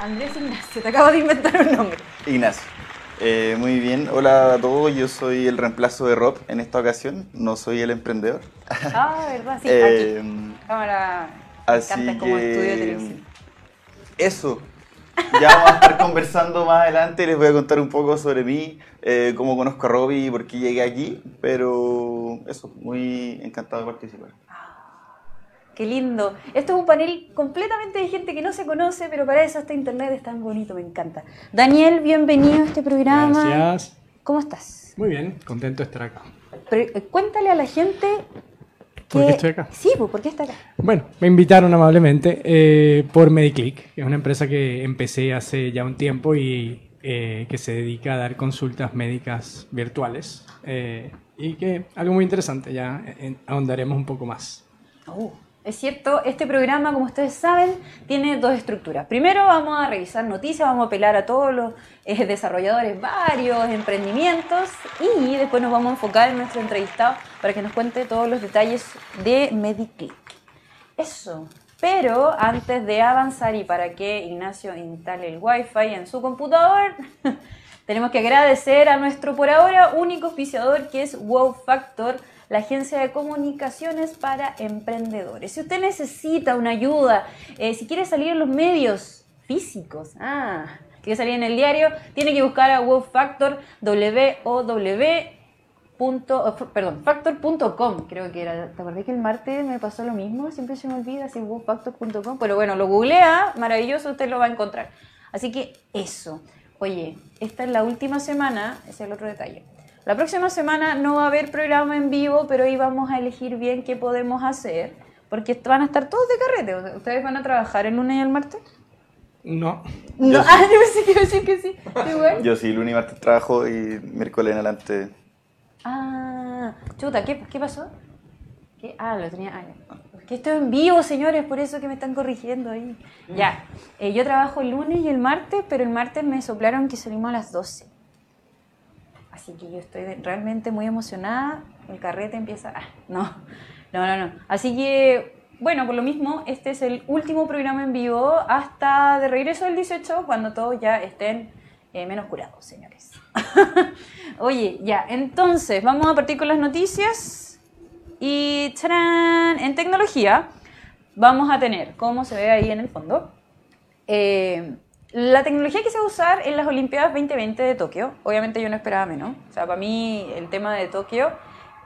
Andrés Ignacio, te acabo de inventar un nombre. Ignacio. Eh, muy bien, hola a todos, yo soy el reemplazo de Rob en esta ocasión, no soy el emprendedor. Ah, ¿verdad? Sí, Eh, aquí. Cámara. así como estudio de televisión. Eso, ya vamos a estar conversando más adelante, les voy a contar un poco sobre mí, eh, cómo conozco a Robbie y por qué llegué aquí, pero eso, muy encantado de participar. Qué lindo. Esto es un panel completamente de gente que no se conoce, pero para eso este internet es tan bonito, me encanta. Daniel, bienvenido a este programa. Gracias. ¿Cómo estás? Muy bien, contento de estar acá. Pero, eh, cuéntale a la gente que... ¿Por qué estoy acá? Sí, pues, ¿por qué está acá? Bueno, me invitaron amablemente eh, por Mediclick, que es una empresa que empecé hace ya un tiempo y eh, que se dedica a dar consultas médicas virtuales. eh, y que algo muy interesante, ya ahondaremos un poco más. Oh, Es cierto, este programa, como ustedes saben, tiene dos estructuras. Primero vamos a revisar noticias, vamos a apelar a todos los eh, desarrolladores, varios emprendimientos y después nos vamos a enfocar en nuestro entrevistado para que nos cuente todos los detalles de MediClick. Eso. Pero antes de avanzar y para que Ignacio instale el Wi-Fi en su computador, tenemos que agradecer a nuestro por ahora único auspiciador que es Wow Factor, la agencia de comunicaciones para emprendedores. Si usted necesita una ayuda, eh, si quiere salir en los medios físicos, ah, quiere salir en el diario, tiene que buscar a Wow Factor, W-O-W punto, oh, perdón, creo que era. ¿Te acordás que el martes me pasó lo mismo? Siempre se me olvida si factor.com. Pero bueno, lo googlea, maravilloso, usted lo va a encontrar. Así que eso. Oye, esta es la última semana, ese es el otro detalle. La próxima semana no va a haber programa en vivo, pero hoy vamos a elegir bien qué podemos hacer, porque van a estar todos de carrete. ¿Ustedes van a trabajar el lunes y el martes? No, No, Yo sí. ah, yo pensé que sí. Yo sí, lunes y martes trabajo y miércoles en adelante. Ah, chuta, ¿qué, qué pasó? ¿Qué? Ah, lo tenía. Ah, ya. Que esto es en vivo, señores, por eso que me están corrigiendo ahí. Ya, eh, yo trabajo el lunes y el martes, pero el martes me soplaron que salimos a las 12. Así que yo estoy realmente muy emocionada. El carrete empieza. Ah, no, no, no, no. Así que, bueno, por lo mismo, este es el último programa en vivo hasta de regreso del 18, cuando todos ya estén eh, menos curados, señores. Oye, ya, entonces vamos a partir con las noticias. Y ¡tarán! en tecnología vamos a tener, como se ve ahí en el fondo, eh, la tecnología que se va a usar en las Olimpiadas 2020 de Tokio. Obviamente yo no esperaba menos. O sea, para mí el tema de Tokio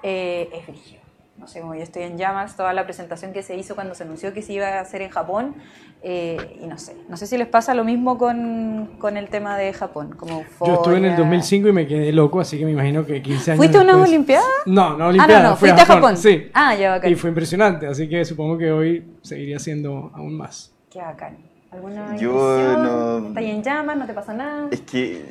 eh, es brígido. No sé, como yo estoy en llamas, toda la presentación que se hizo cuando se anunció que se iba a hacer en Japón. eh, y no sé, no sé si les pasa lo mismo con, con el tema de Japón. Como yo estuve en el euforia. 2005 y me quedé loco, así que me imagino que 15 años ¿Fuiste a unas Olimpiadas? No, no Ah, Olimpiadas, no, no, fui fuiste a Japón. Sí. Ah, ya, bacán. Y fue impresionante, así que supongo que hoy seguiría siendo aún más. Qué bacán. ¿Alguna Yo no- ¿Estás en llamas? ¿No te pasa nada? Es que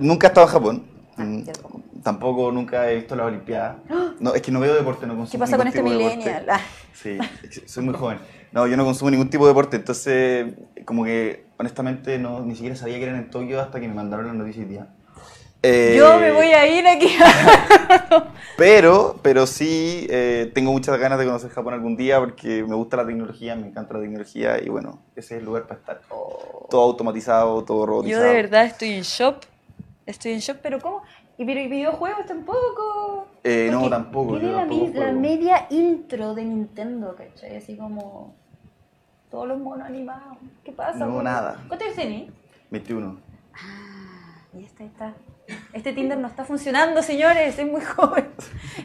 nunca he estado en Japón. Ah, Mm, tampoco. Tampoco nunca he visto las Olimpiadas. No, es que no veo deporte, no consumo ¿Qué pasa con ningún este tipo de deporte. millennial? Ah. Sí, soy muy joven. No, yo no consumo ningún tipo de deporte, entonces como que honestamente no, ni siquiera sabía que eran en Tokio hasta que me mandaron las noticias día. Eh, Yo me voy a ir aquí. Pero, pero sí eh, tengo muchas ganas de conocer Japón algún día porque me gusta la tecnología, me encanta la tecnología y bueno, ese es el lugar para estar. Todo automatizado, todo Yo robotizado. de verdad estoy en shock. Estoy en shock, pero ¿cómo? ¿Y pero, videojuegos tampoco? Eh, no, tampoco, Tiene yo la, media intro de Nintendo, ¿cachai? Así como todos los monos animados. ¿Qué pasa? No, nada. ¿Cuánto años tenés? 21. Ah, y este está. Este Tinder no está funcionando, señores, es muy joven.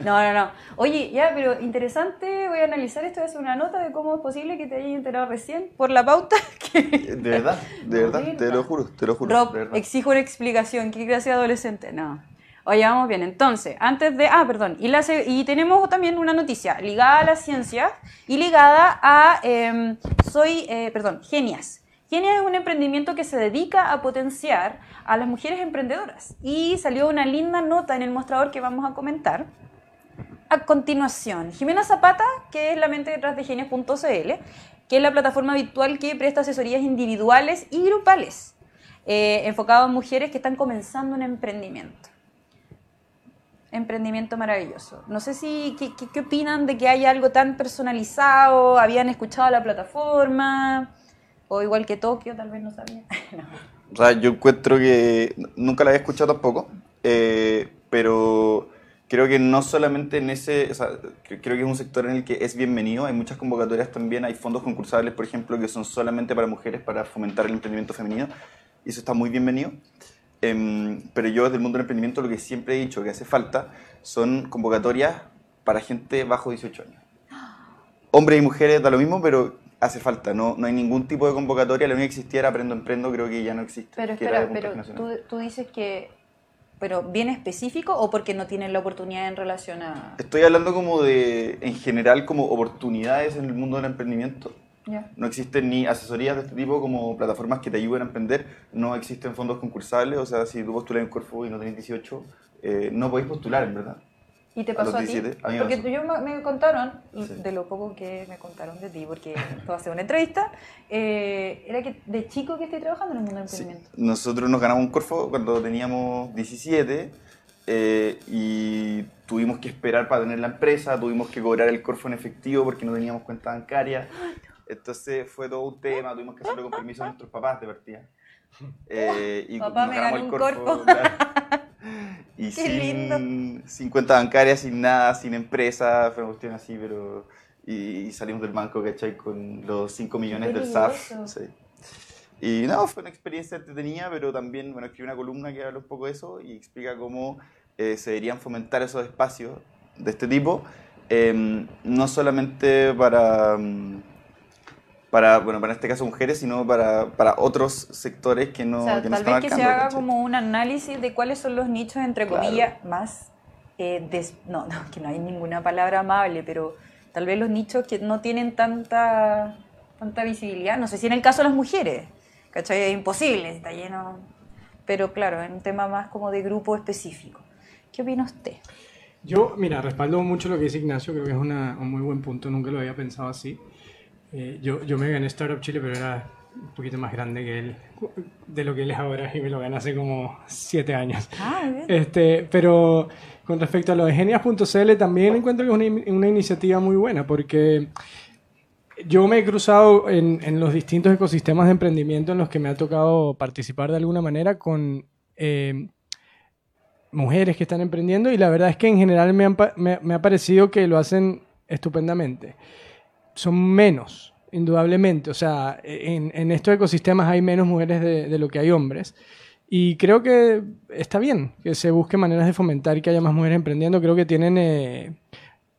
No, no, no. Oye, ya, pero interesante, voy a analizar esto, voy a hacer una nota de cómo es posible que te hayas enterado recién por la pauta. Que... De verdad, de verdad, te lo juro, te lo juro. Rob, exijo una explicación, qué de adolescente. No. Oye, vamos bien. Entonces, antes de. Ah, perdón. Y, la se- y tenemos también una noticia ligada a la ciencia y ligada a. em, soy. eh, perdón, Genias. Genias es un emprendimiento que se dedica a potenciar a las mujeres emprendedoras. Y salió una linda nota en el mostrador que vamos a comentar. A continuación, Jimena Zapata, que es la mente detrás de genios.cl, que es la plataforma virtual que presta asesorías individuales y grupales. eh, enfocado en mujeres que están comenzando un emprendimiento. Emprendimiento maravilloso. No sé si, ¿qué, qué, qué opinan de que haya algo tan personalizado? ¿Habían escuchado la plataforma? O igual que Tokio, tal vez no sabían. No. O sea, yo encuentro que nunca la había escuchado tampoco, eh, pero creo que no solamente en ese, o sea, cre- creo que es un sector en el que es bienvenido, hay muchas convocatorias también, hay fondos concursables, por ejemplo, que son solamente para mujeres para fomentar el emprendimiento femenino, y eso está muy bienvenido. Em, pero yo desde el mundo del emprendimiento lo que siempre he dicho que hace falta son convocatorias para gente bajo 18 años. Hombres y mujeres da lo mismo, pero hace falta, no, no hay ningún tipo de convocatoria, la única que existía era Aprendo Emprendo, creo que ya no existe. Pero espera, pero tú, tú dices que, pero bien específico o porque no tienen la oportunidad en relación a... Estoy hablando como de, en general, como oportunidades en el mundo del emprendimiento. Ya. No existen ni asesorías de este tipo como plataformas que te ayuden a emprender, no existen fondos concursables, o sea, si tú postulas en Corfo y no tenés 18, eh, no podéis postular, en verdad. ¿Y te pasó a, ti? 17, a mí me porque pasó. yo me, contaron, Sí. de lo poco que me contaron de ti, porque a ser una entrevista, eh, era que de chico que estoy trabajando en el mundo del Sí. emprendimiento. Nosotros nos ganamos un Corfo cuando teníamos 17 eh, y tuvimos que esperar para tener la empresa, tuvimos que cobrar el Corfo en efectivo porque no teníamos cuenta bancaria. Entonces fue todo un tema, tuvimos que hacerlo con permiso de nuestros papás de partida. Eh, y Papá, me gané el un Corfo, Corfo. claro. Y Qué lindo. sin, sin cuenta bancaria, sin nada, sin empresa, fue una cuestión así, pero... Y, y salimos del banco, ¿cachai? Con los 5 millones del SAF. sí. Y no, fue una experiencia entretenida, pero también, bueno, escribí una columna que habla un poco de eso y explica cómo eh, se deberían fomentar esos espacios de este tipo, em, no solamente para, mm, para, bueno, para este caso mujeres, sino para, para otros sectores que no, o sea, que no tal están vez que se haga ¿cachai? como un análisis de cuáles son los nichos, entre Claro. comillas, más... eh, des- no, no, que no hay ninguna palabra amable, pero tal vez los nichos que no tienen tanta, tanta visibilidad, no sé si en el caso de las mujeres, ¿cachai? Es imposible, está lleno... Pero claro, en un tema más como de grupo específico. ¿Qué opina usted? Yo, mira, respaldo mucho lo que dice Ignacio, creo que es una- un muy buen punto, nunca lo había pensado así. Eh, yo, yo me gané Startup Chile, pero era un poquito más grande que él, de lo que él es ahora, y me lo gané hace como siete años. Ah, bien. Este, pero con respecto a lo de genias.cl, también encuentro que es una, una iniciativa muy buena, porque yo me he cruzado en, en los distintos ecosistemas de emprendimiento en los que me ha tocado participar de alguna manera con eh, mujeres que están emprendiendo y la verdad es que en general me, han me- me ha parecido que lo hacen estupendamente. Son menos, indudablemente. O sea, en, en estos ecosistemas hay menos mujeres de, de lo que hay hombres. Y creo que está bien que se busque maneras de fomentar que haya más mujeres emprendiendo. Creo que tienen eh,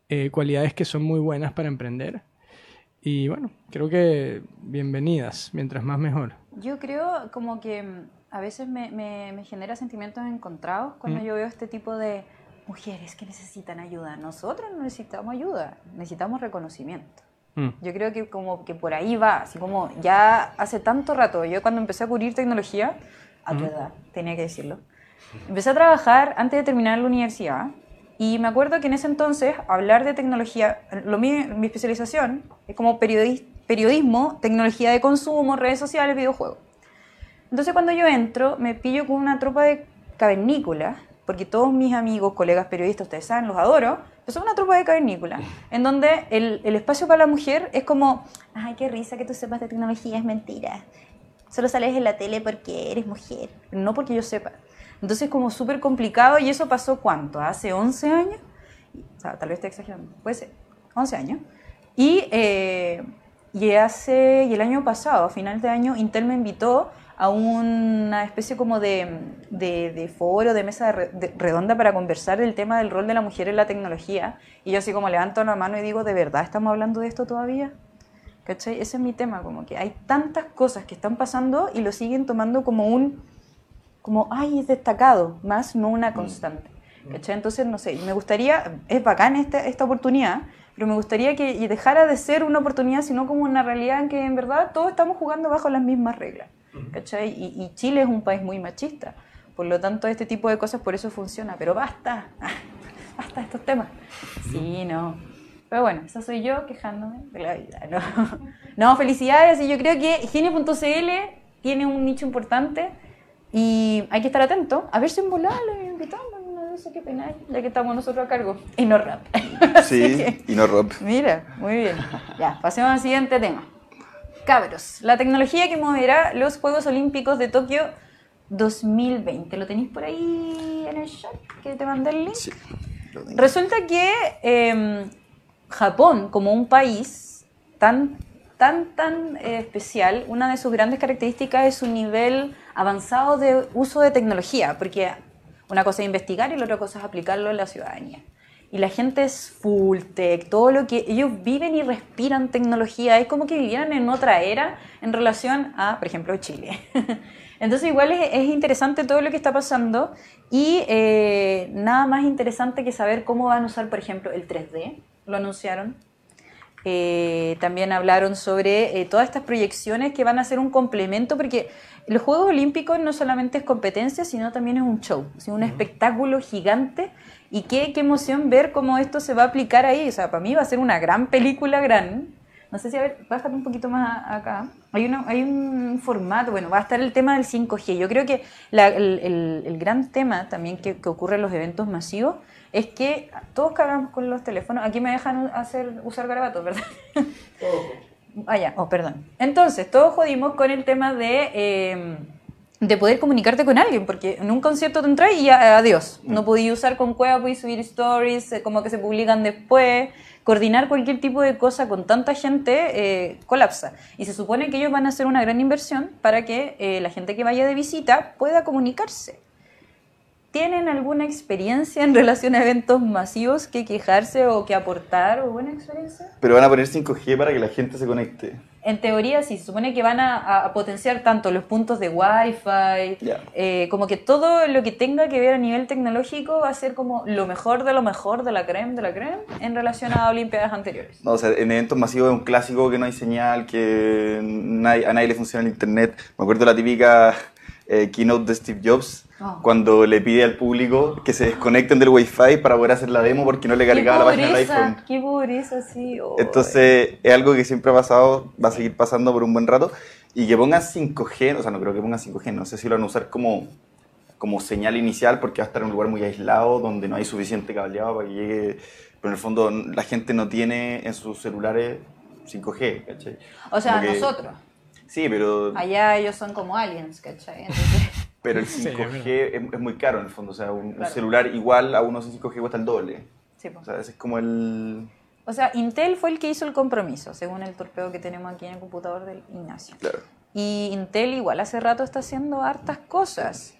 eh, cualidades que son muy buenas para emprender. Y bueno, creo que bienvenidas, mientras más mejor. Yo creo como que mm, a veces me, me- me genera sentimientos encontrados cuando Mm. yo veo este tipo de mujeres que necesitan ayuda. Nosotros no necesitamos ayuda, necesitamos reconocimiento. Mm. Yo creo que como que por ahí va, así como ya hace tanto rato, yo cuando empecé a cubrir tecnología, a tu edad, tenía que decirlo, empecé a trabajar antes de terminar la universidad y me acuerdo que en ese entonces hablar de tecnología, lo mi, mi especialización es como periodis- periodismo, tecnología de consumo, redes sociales, videojuegos. Entonces cuando yo entro, me pillo con una tropa de cavernícolas, porque todos mis amigos, colegas periodistas, ustedes saben, los adoro, son una tropa de cavernícolas, en donde el, el espacio para la mujer es como, ay, qué risa que tú sepas de tecnología, es mentira. Solo sales en la tele porque eres mujer, no porque yo sepa. Entonces es como súper complicado y eso pasó cuánto, hace 11 años, o sea, tal vez esté exagerando, puede ser, 11 años. Y, eh, y, hace, y el año pasado, a final de año, Intel me invitó a una especie como de, de, de foro, de mesa re- de- redonda para conversar del tema del rol de la mujer en la tecnología. Y yo así como levanto la mano y digo, ¿de verdad estamos hablando de esto todavía? ¿Cachai? Ese es mi tema, como que hay tantas cosas que están pasando y lo siguen tomando como un, como, ay, es destacado, más no una constante. ¿Cachai? Entonces, no sé, me gustaría, es bacán esta, esta oportunidad, pero me gustaría que dejara de ser una oportunidad, sino como una realidad en que en verdad todos estamos jugando bajo las mismas reglas. ¿Cachai? Y, y Chile es un país muy machista. Por lo tanto, este tipo de cosas por eso funciona. Pero basta, basta estos temas. Sí, no. Pero bueno, esa soy yo quejándome de la vida, ¿no? No, felicidades. Y yo creo que Genio.cl tiene un nicho importante Y hay que estar atento, a ver si en volar le invitamos, sé qué pena, ya que estamos nosotros a cargo. Y no rap. Sí, que- y no rob. Mira, muy bien. Ya, pasemos al siguiente tema. Cabros, la tecnología que moverá los Juegos Olímpicos de Tokio 2020. ¿Lo tenéis por ahí en el chat que te mandé el link? Sí. lo tengo. Resulta que eh, Japón, como un país tan, tan, tan eh, especial, una de sus grandes características es su nivel avanzado de uso de tecnología, porque una cosa es investigar y la otra cosa es aplicarlo en la ciudadanía. Y la gente es full tech, todo lo que ellos viven y respiran tecnología, es como que vivieran en otra era en relación a, por ejemplo, Chile. Entonces igual es, es interesante todo lo que está pasando y eh, nada más interesante que saber cómo van a usar, por ejemplo, el 3D, lo anunciaron. Eh, también hablaron sobre eh, todas estas proyecciones que van a ser un complemento, porque los Juegos Olímpicos no solamente es competencia, sino también es un show, es un espectáculo gigante. Y qué, qué emoción ver cómo esto se va a aplicar ahí. O sea, para mí va a ser una gran película, gran. No sé si, a ver, bájate un poquito más acá. Hay, una, hay un formato, bueno, va a estar el tema del 5G. Yo creo que la- el, el- el gran tema también que, que ocurre en los eventos masivos es que todos cargamos con los teléfonos. Aquí me dejan hacer, usar garabatos, ¿verdad? Ah, ya. Oh, perdón. Entonces, todos jodimos con el tema de, eh, de poder comunicarte con alguien, porque en un concierto te entras y ya, adiós. No podías usar con Cueva, podías subir stories, eh, como que se publican después. Coordinar cualquier tipo de cosa con tanta gente eh, colapsa. Y se supone que ellos van a hacer una gran inversión para que eh, la gente que vaya de visita pueda comunicarse. ¿Tienen alguna experiencia en relación a eventos masivos que quejarse o que aportar o buena experiencia? Pero van a poner 5G para que la gente se conecte. En teoría sí, se supone que van a, a potenciar tanto los puntos de Wi-Fi, Ya. eh, como que todo lo que tenga que ver a nivel tecnológico va a ser como lo mejor de lo mejor de la creme de la creme en relación a Olimpiadas anteriores. No, o sea, en eventos masivos es un clásico que no hay señal, que nadie- a nadie le funciona el internet. Me acuerdo la típica eh, keynote de Steve Jobs, Oh. cuando le pide al público que se desconecten del Wi-Fi para poder hacer la demo porque no le cargaba la página del iPhone. ¡Qué pobreza, sí! oh. Entonces, es algo que siempre ha pasado, va a seguir pasando por un buen rato. Y que pongan 5G, o sea, no creo que pongan 5G, no sé si lo van a usar como, como señal inicial porque va a estar en un lugar muy aislado donde no hay suficiente cableado para que llegue. Pero en el fondo, la gente no tiene en sus celulares 5G, ¿cachai? O sea, que- nosotros. Sí, pero, Allá ellos son como aliens, ¿cachai? Entonces, pero el Sí, es 5G es, es muy caro en el fondo. O sea, un, un Claro. celular igual a uno sin 5G cuesta el doble. sí, po. O sea, ese es como el. O sea, Intel fue el que hizo el compromiso, según el torpeo que tenemos aquí en el computador del Ignacio. Claro. Y Intel igual hace rato está haciendo hartas cosas,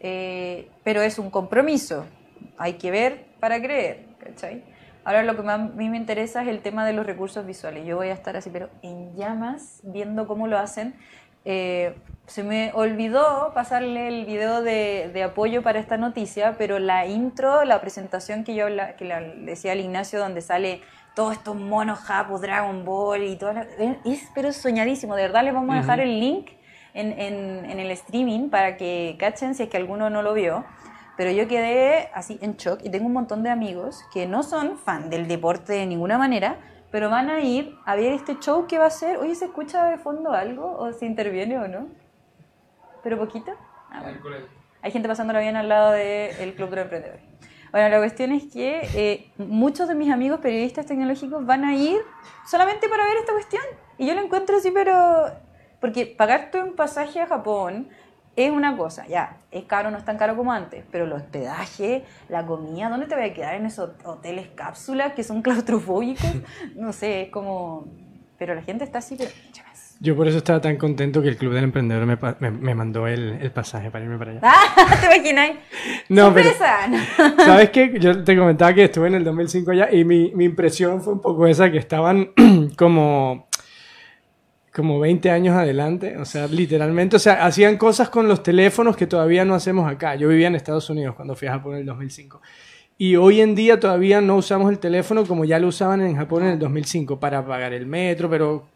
Eh, pero es un compromiso. Hay que ver para creer, ¿cachai? Ahora lo que más a mí me interesa es el tema de los recursos visuales. Yo voy a estar así, pero en llamas, viendo cómo lo hacen. Eh, se me olvidó pasarle el video de, de apoyo para esta noticia, pero la intro, la presentación que yo habla- que la- le decía al Ignacio, donde sale todos estos monos japos, Dragon Ball y todo, es pero soñadísimo. De verdad les vamos a dejar el link en, en- en el streaming para que cachen si es que alguno no lo vio. Pero yo quedé así en shock y tengo un montón de amigos que no son fan del deporte de ninguna manera, pero van a ir a ver este show que va a ser. Oye, ¿se escucha de fondo algo? ¿O se interviene o no? ¿Pero poquito? Ah, bueno. Hay gente pasándola bien al lado del Club de Emprendedores. Bueno, la cuestión es que eh, muchos de mis amigos periodistas tecnológicos van a ir solamente para ver esta cuestión. Y yo lo encuentro así, pero... Porque pagarte un pasaje a Japón es una cosa, ya, es caro, no es tan caro como antes, pero el hospedaje, la comida, ¿dónde te voy a quedar en esos hoteles cápsulas que son claustrofóbicos? No sé, es como... Pero la gente está así, pero... Yo por eso estaba tan contento que el Club del Emprendedor me, me- me mandó el, el pasaje para irme para allá. ¡Ah! ¿Te imaginas? No, pero. ¿sabes qué? Yo te comentaba que estuve en el 2005 allá y mi, mi impresión fue un poco esa, que estaban como, como 20 años adelante, o sea, literalmente, o sea, hacían cosas con los teléfonos que todavía no hacemos acá. Yo vivía en Estados Unidos cuando fui a Japón en el 2005. Y hoy en día todavía no usamos el teléfono como ya lo usaban en Japón en el 2005 para pagar el metro, pero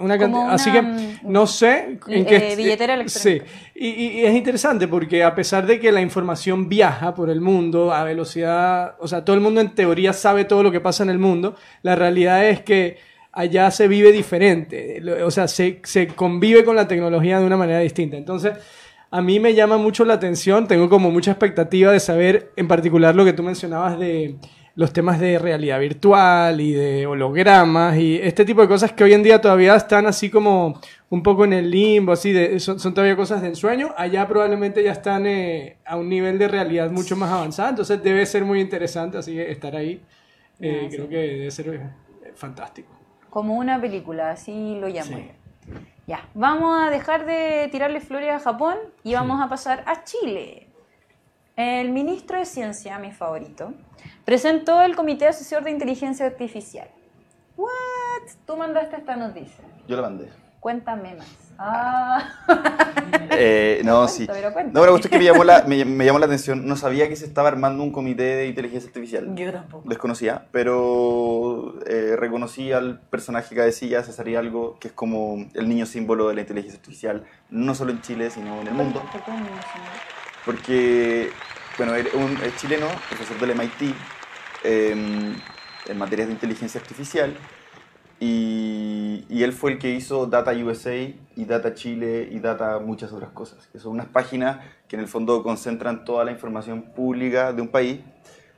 una, cantidad- Así que mm, no sé en eh, qué... billetera Sí, electrónica. y- y es interesante porque a pesar de que la información viaja por el mundo a velocidad, o sea, todo el mundo en teoría sabe todo lo que pasa en el mundo, la realidad es que allá se vive diferente, o sea, se, se convive con la tecnología de una manera distinta. Entonces, a mí me llama mucho la atención, tengo como mucha expectativa de saber en particular lo que tú mencionabas de los temas de realidad virtual y de hologramas y este tipo de cosas que hoy en día todavía están así como un poco en el limbo, así de, son, todavía cosas de ensueño, allá probablemente ya están eh, a un nivel de realidad mucho más avanzado, entonces debe ser muy interesante, así que estar ahí. Eh, ah, creo que debe ser eh, fantástico. Como una película, así lo llamo. Ya, vamos a dejar de tirarle flores a Japón y vamos a pasar a Chile. El ministro de Ciencia, mi favorito, presentó el Comité Asesor de Inteligencia Artificial. ¿What? Tú mandaste esta noticia. Yo la mandé. Cuéntame más. Ah. Eh, no, sí. no, pero es que me llamó, la, me, llamó la atención. No sabía que se estaba armando un comité de inteligencia artificial. Yo tampoco. Desconocía, pero eh, reconocí al personaje que decía, César algo que es como el niño símbolo de la inteligencia artificial, no solo en Chile, sino en el mundo. ¿Por qué? Porque, bueno, un, es chileno, profesor del MIT, em, en materias de inteligencia artificial, y, y, él fue el que hizo Data USA y Data Chile y Data muchas otras cosas, que son unas páginas que en el fondo concentran toda la información pública de un país,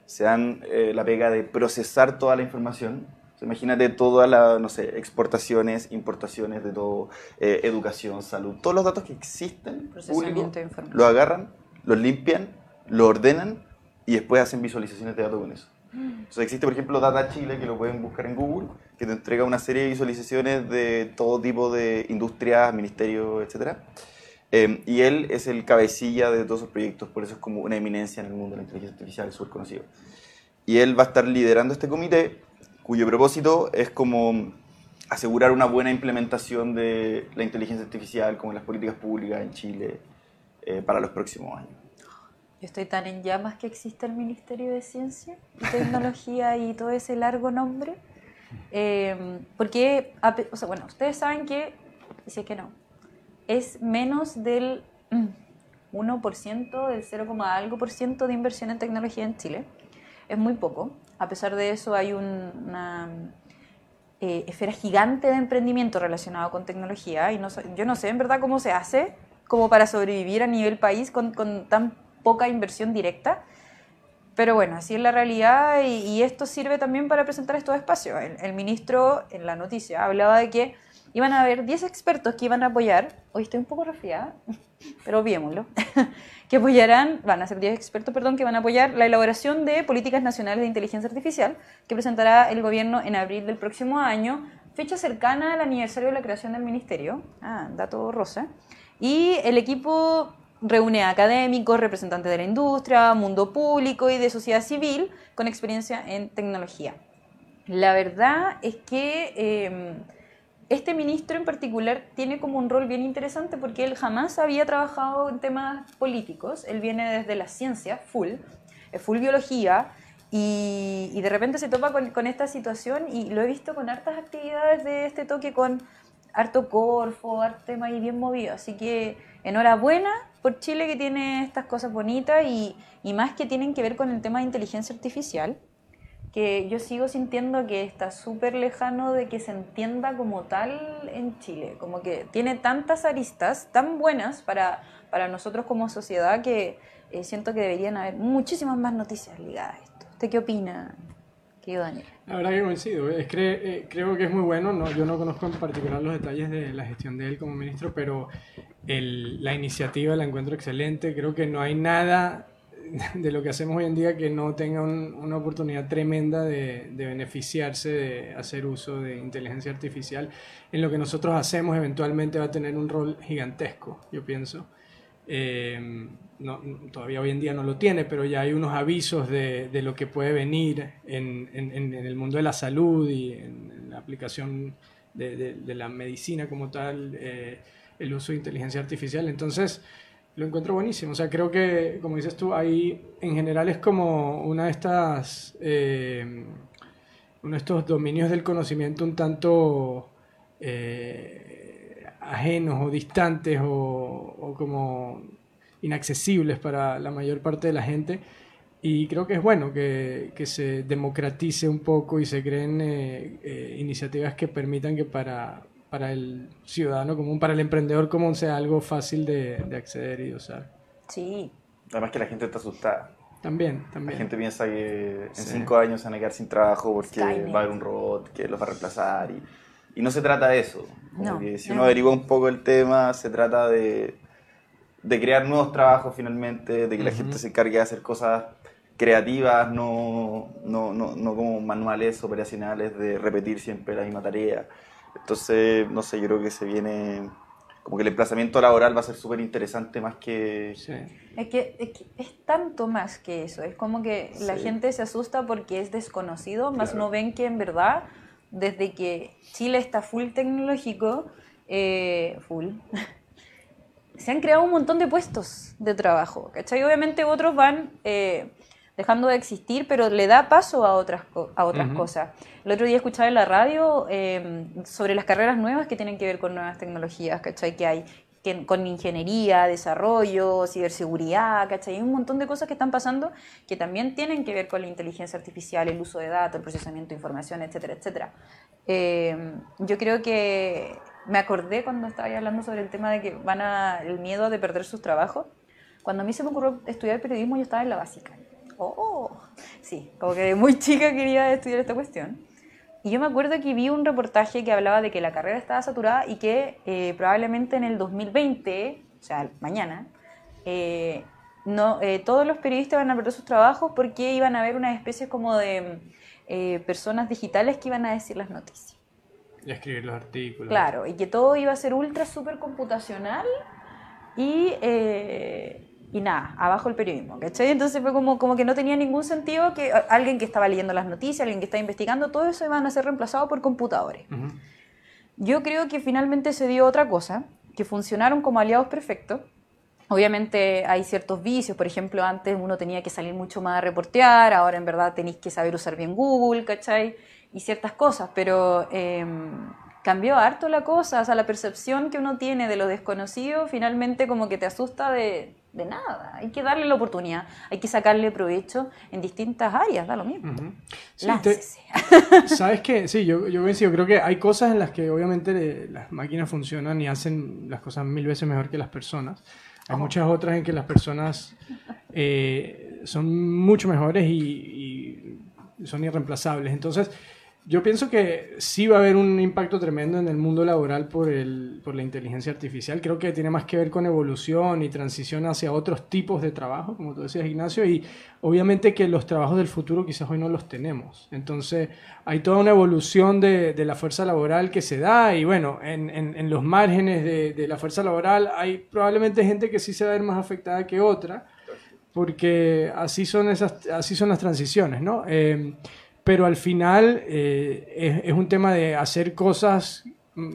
se dan eh, la pega de procesar toda la información. imagínate todas las, no sé, exportaciones, importaciones de todo, eh, educación, salud, todos los datos que existen públicos, lo agarran los limpian, lo ordenan y después hacen visualizaciones de datos con eso. Entonces existe, por ejemplo, Data Chile, que lo pueden buscar en Google, que te entrega una serie de visualizaciones de todo tipo de industrias, ministerios, etc. Em, y él es el cabecilla de todos esos proyectos, por eso es como una eminencia en el mundo de la inteligencia artificial, súper conocido. Y él va a estar liderando este comité, cuyo propósito es como asegurar una buena implementación de la inteligencia artificial como en las políticas públicas en Chile, eh, para los próximos años. Yo estoy tan en llamas que existe el Ministerio de Ciencia y Tecnología y todo ese largo nombre. Eh, porque, o sea, bueno, ustedes saben que, si que no, es menos del 1%, mm, del 0, algo por ciento de inversión en tecnología en Chile. Es muy poco. A pesar de eso, hay una eh, esfera gigante de emprendimiento relacionado con tecnología. Y no, yo no sé en verdad cómo se hace, como para sobrevivir a nivel país con, con tan poca inversión directa. Pero bueno, así es la realidad y, esto sirve también para presentar estos espacios. El, ministro en la noticia hablaba de que iban a haber 10 expertos que iban a apoyar, hoy estoy un poco resfriada, pero viémoslo, que apoyarán, van a ser 10 expertos, perdón, que van a apoyar la elaboración de políticas nacionales de inteligencia artificial que presentará el gobierno en abril del próximo año, fecha cercana al aniversario de la creación del ministerio, ah, dato rosa, y el equipo reúne a académicos, representantes de la industria, mundo público y de sociedad civil con experiencia en tecnología. La verdad es que em, este ministro en particular tiene como un rol bien interesante porque él jamás había trabajado en temas políticos, él viene desde la ciencia, full, full biología, y, y de repente se topa con, con, esta situación y lo he visto con hartas actividades de este toque con harto Corfo, harto tema ahí bien movido. Así que enhorabuena por Chile que tiene estas cosas bonitas y, y más que tienen que ver con el tema de inteligencia artificial, que yo sigo sintiendo que está súper lejano de que se entienda como tal en Chile. Como que tiene tantas aristas tan buenas para, para nosotros como sociedad que eh, siento que deberían haber muchísimas más noticias ligadas a esto. ¿Usted qué opina? La verdad que coincido, es eh, creo que es muy bueno, no, yo no conozco en particular los detalles de la gestión de él como ministro, pero la iniciativa la encuentro excelente, creo que no hay nada de lo que hacemos hoy en día que no tenga una oportunidad tremenda de, de, beneficiarse de hacer uso de inteligencia artificial. En lo que nosotros hacemos eventualmente va a tener un rol gigantesco, yo pienso. Eh, no, todavía hoy en día no lo tiene, pero ya hay unos avisos de, de lo que puede venir en, en, en, el mundo de la salud y en, la aplicación de, de, la medicina como tal, eh, el uso de inteligencia artificial. Entonces, lo encuentro buenísimo. O sea, creo que, como dices tú, ahí en general es como una de estas, eh, uno de estos dominios del conocimiento un tanto... Eh, ajenos o distantes o, o, como inaccesibles para la mayor parte de la gente. Y creo que es bueno que, que se democratice un poco y se creen eh, eh, iniciativas que permitan que para, para el ciudadano común, para el emprendedor común sea algo fácil de, de acceder y de usar. Sí. Además que la gente está asustada. También, La también. gente piensa que en Sí. cinco años se van a quedar sin trabajo porque Skynet. va a haber un robot que los va a reemplazar. Y, y no se trata de eso. Como No, que si no. uno averigua un poco el tema, se trata de, de crear nuevos trabajos finalmente, de que la Ujú. gente se encargue de hacer cosas creativas, no, no, no, no como manuales operacionales de repetir siempre la misma tarea. Entonces, no sé, yo creo que se viene... Como que el emplazamiento laboral va a ser súper interesante más que... Sí. Es que, es que es tanto más que eso. Es como que la Sí. gente se asusta porque es desconocido, más Claro. no ven que en verdad, desde que Chile está full tecnológico, eh, full, se han creado un montón de puestos de trabajo. ¿cachai? Obviamente otros van eh, dejando de existir, pero le da paso a otras, a otras cosas. El otro día escuchaba en la radio eh, sobre las carreras nuevas que tienen que ver con nuevas tecnologías, ¿cachai? Que hay que- con ingeniería, desarrollo, ciberseguridad, ¿cachai? Hay un montón de cosas que están pasando que también tienen que ver con la inteligencia artificial, el uso de datos, el procesamiento de información, etcétera, etcétera. Eh, yo creo que me acordé cuando estaba hablando sobre el tema de que van a el miedo de perder sus trabajos. Cuando a mí se me ocurrió estudiar periodismo, yo estaba en la básica. Oh, sí, como que de muy chica quería estudiar esta cuestión. Y yo me acuerdo que vi un reportaje que hablaba de que la carrera estaba saturada y que eh, probablemente en el 2020, o sea, mañana, eh, no, eh, todos los periodistas van a perder sus trabajos porque iban a haber una especie como de personas digitales que iban a decir las noticias. Y escribir los artículos. Claro, y que todo iba a ser ultra super computacional y, y nada, abajo el periodismo, ¿cachai? Entonces fue como, como que no tenía ningún sentido que alguien que estaba leyendo las noticias, alguien que estaba investigando, todo eso iban a ser reemplazados por computadores. Ujú. Yo creo que finalmente se dio otra cosa, que funcionaron como aliados perfectos. Obviamente hay ciertos vicios, por ejemplo, antes uno tenía que salir mucho más a reportear, ahora en verdad tenéis que saber usar bien Google, ¿cachai? Y ciertas cosas, pero eh, cambió harto la cosa, o sea, la percepción que uno tiene de lo desconocido finalmente como que te asusta de, de nada. Hay que darle la oportunidad, hay que sacarle provecho en distintas áreas, da lo mismo. Ujú. Sí, te-. ¿Sabes qué? Sí, yo, yo coincido. Creo que hay cosas en las que obviamente eh, las máquinas funcionan y hacen las cosas mil veces mejor que las personas. Hay muchas otras en que las personas eh, son mucho mejores y, y son irreemplazables. Entonces, yo pienso que sí va a haber un impacto tremendo en el mundo laboral por, el, por la inteligencia artificial. Creo que tiene más que ver con evolución y transición hacia otros tipos de trabajo, como tú decías, Ignacio, y obviamente que los trabajos del futuro quizás hoy no los tenemos. Entonces, hay toda una evolución de, de la fuerza laboral que se da y bueno, en, en- los márgenes de, de la fuerza laboral hay probablemente gente que sí se va a ver más afectada que otra, porque así son, esas, así son las transiciones, ¿no? Eh, pero al final eh, es, es un tema de hacer cosas mm,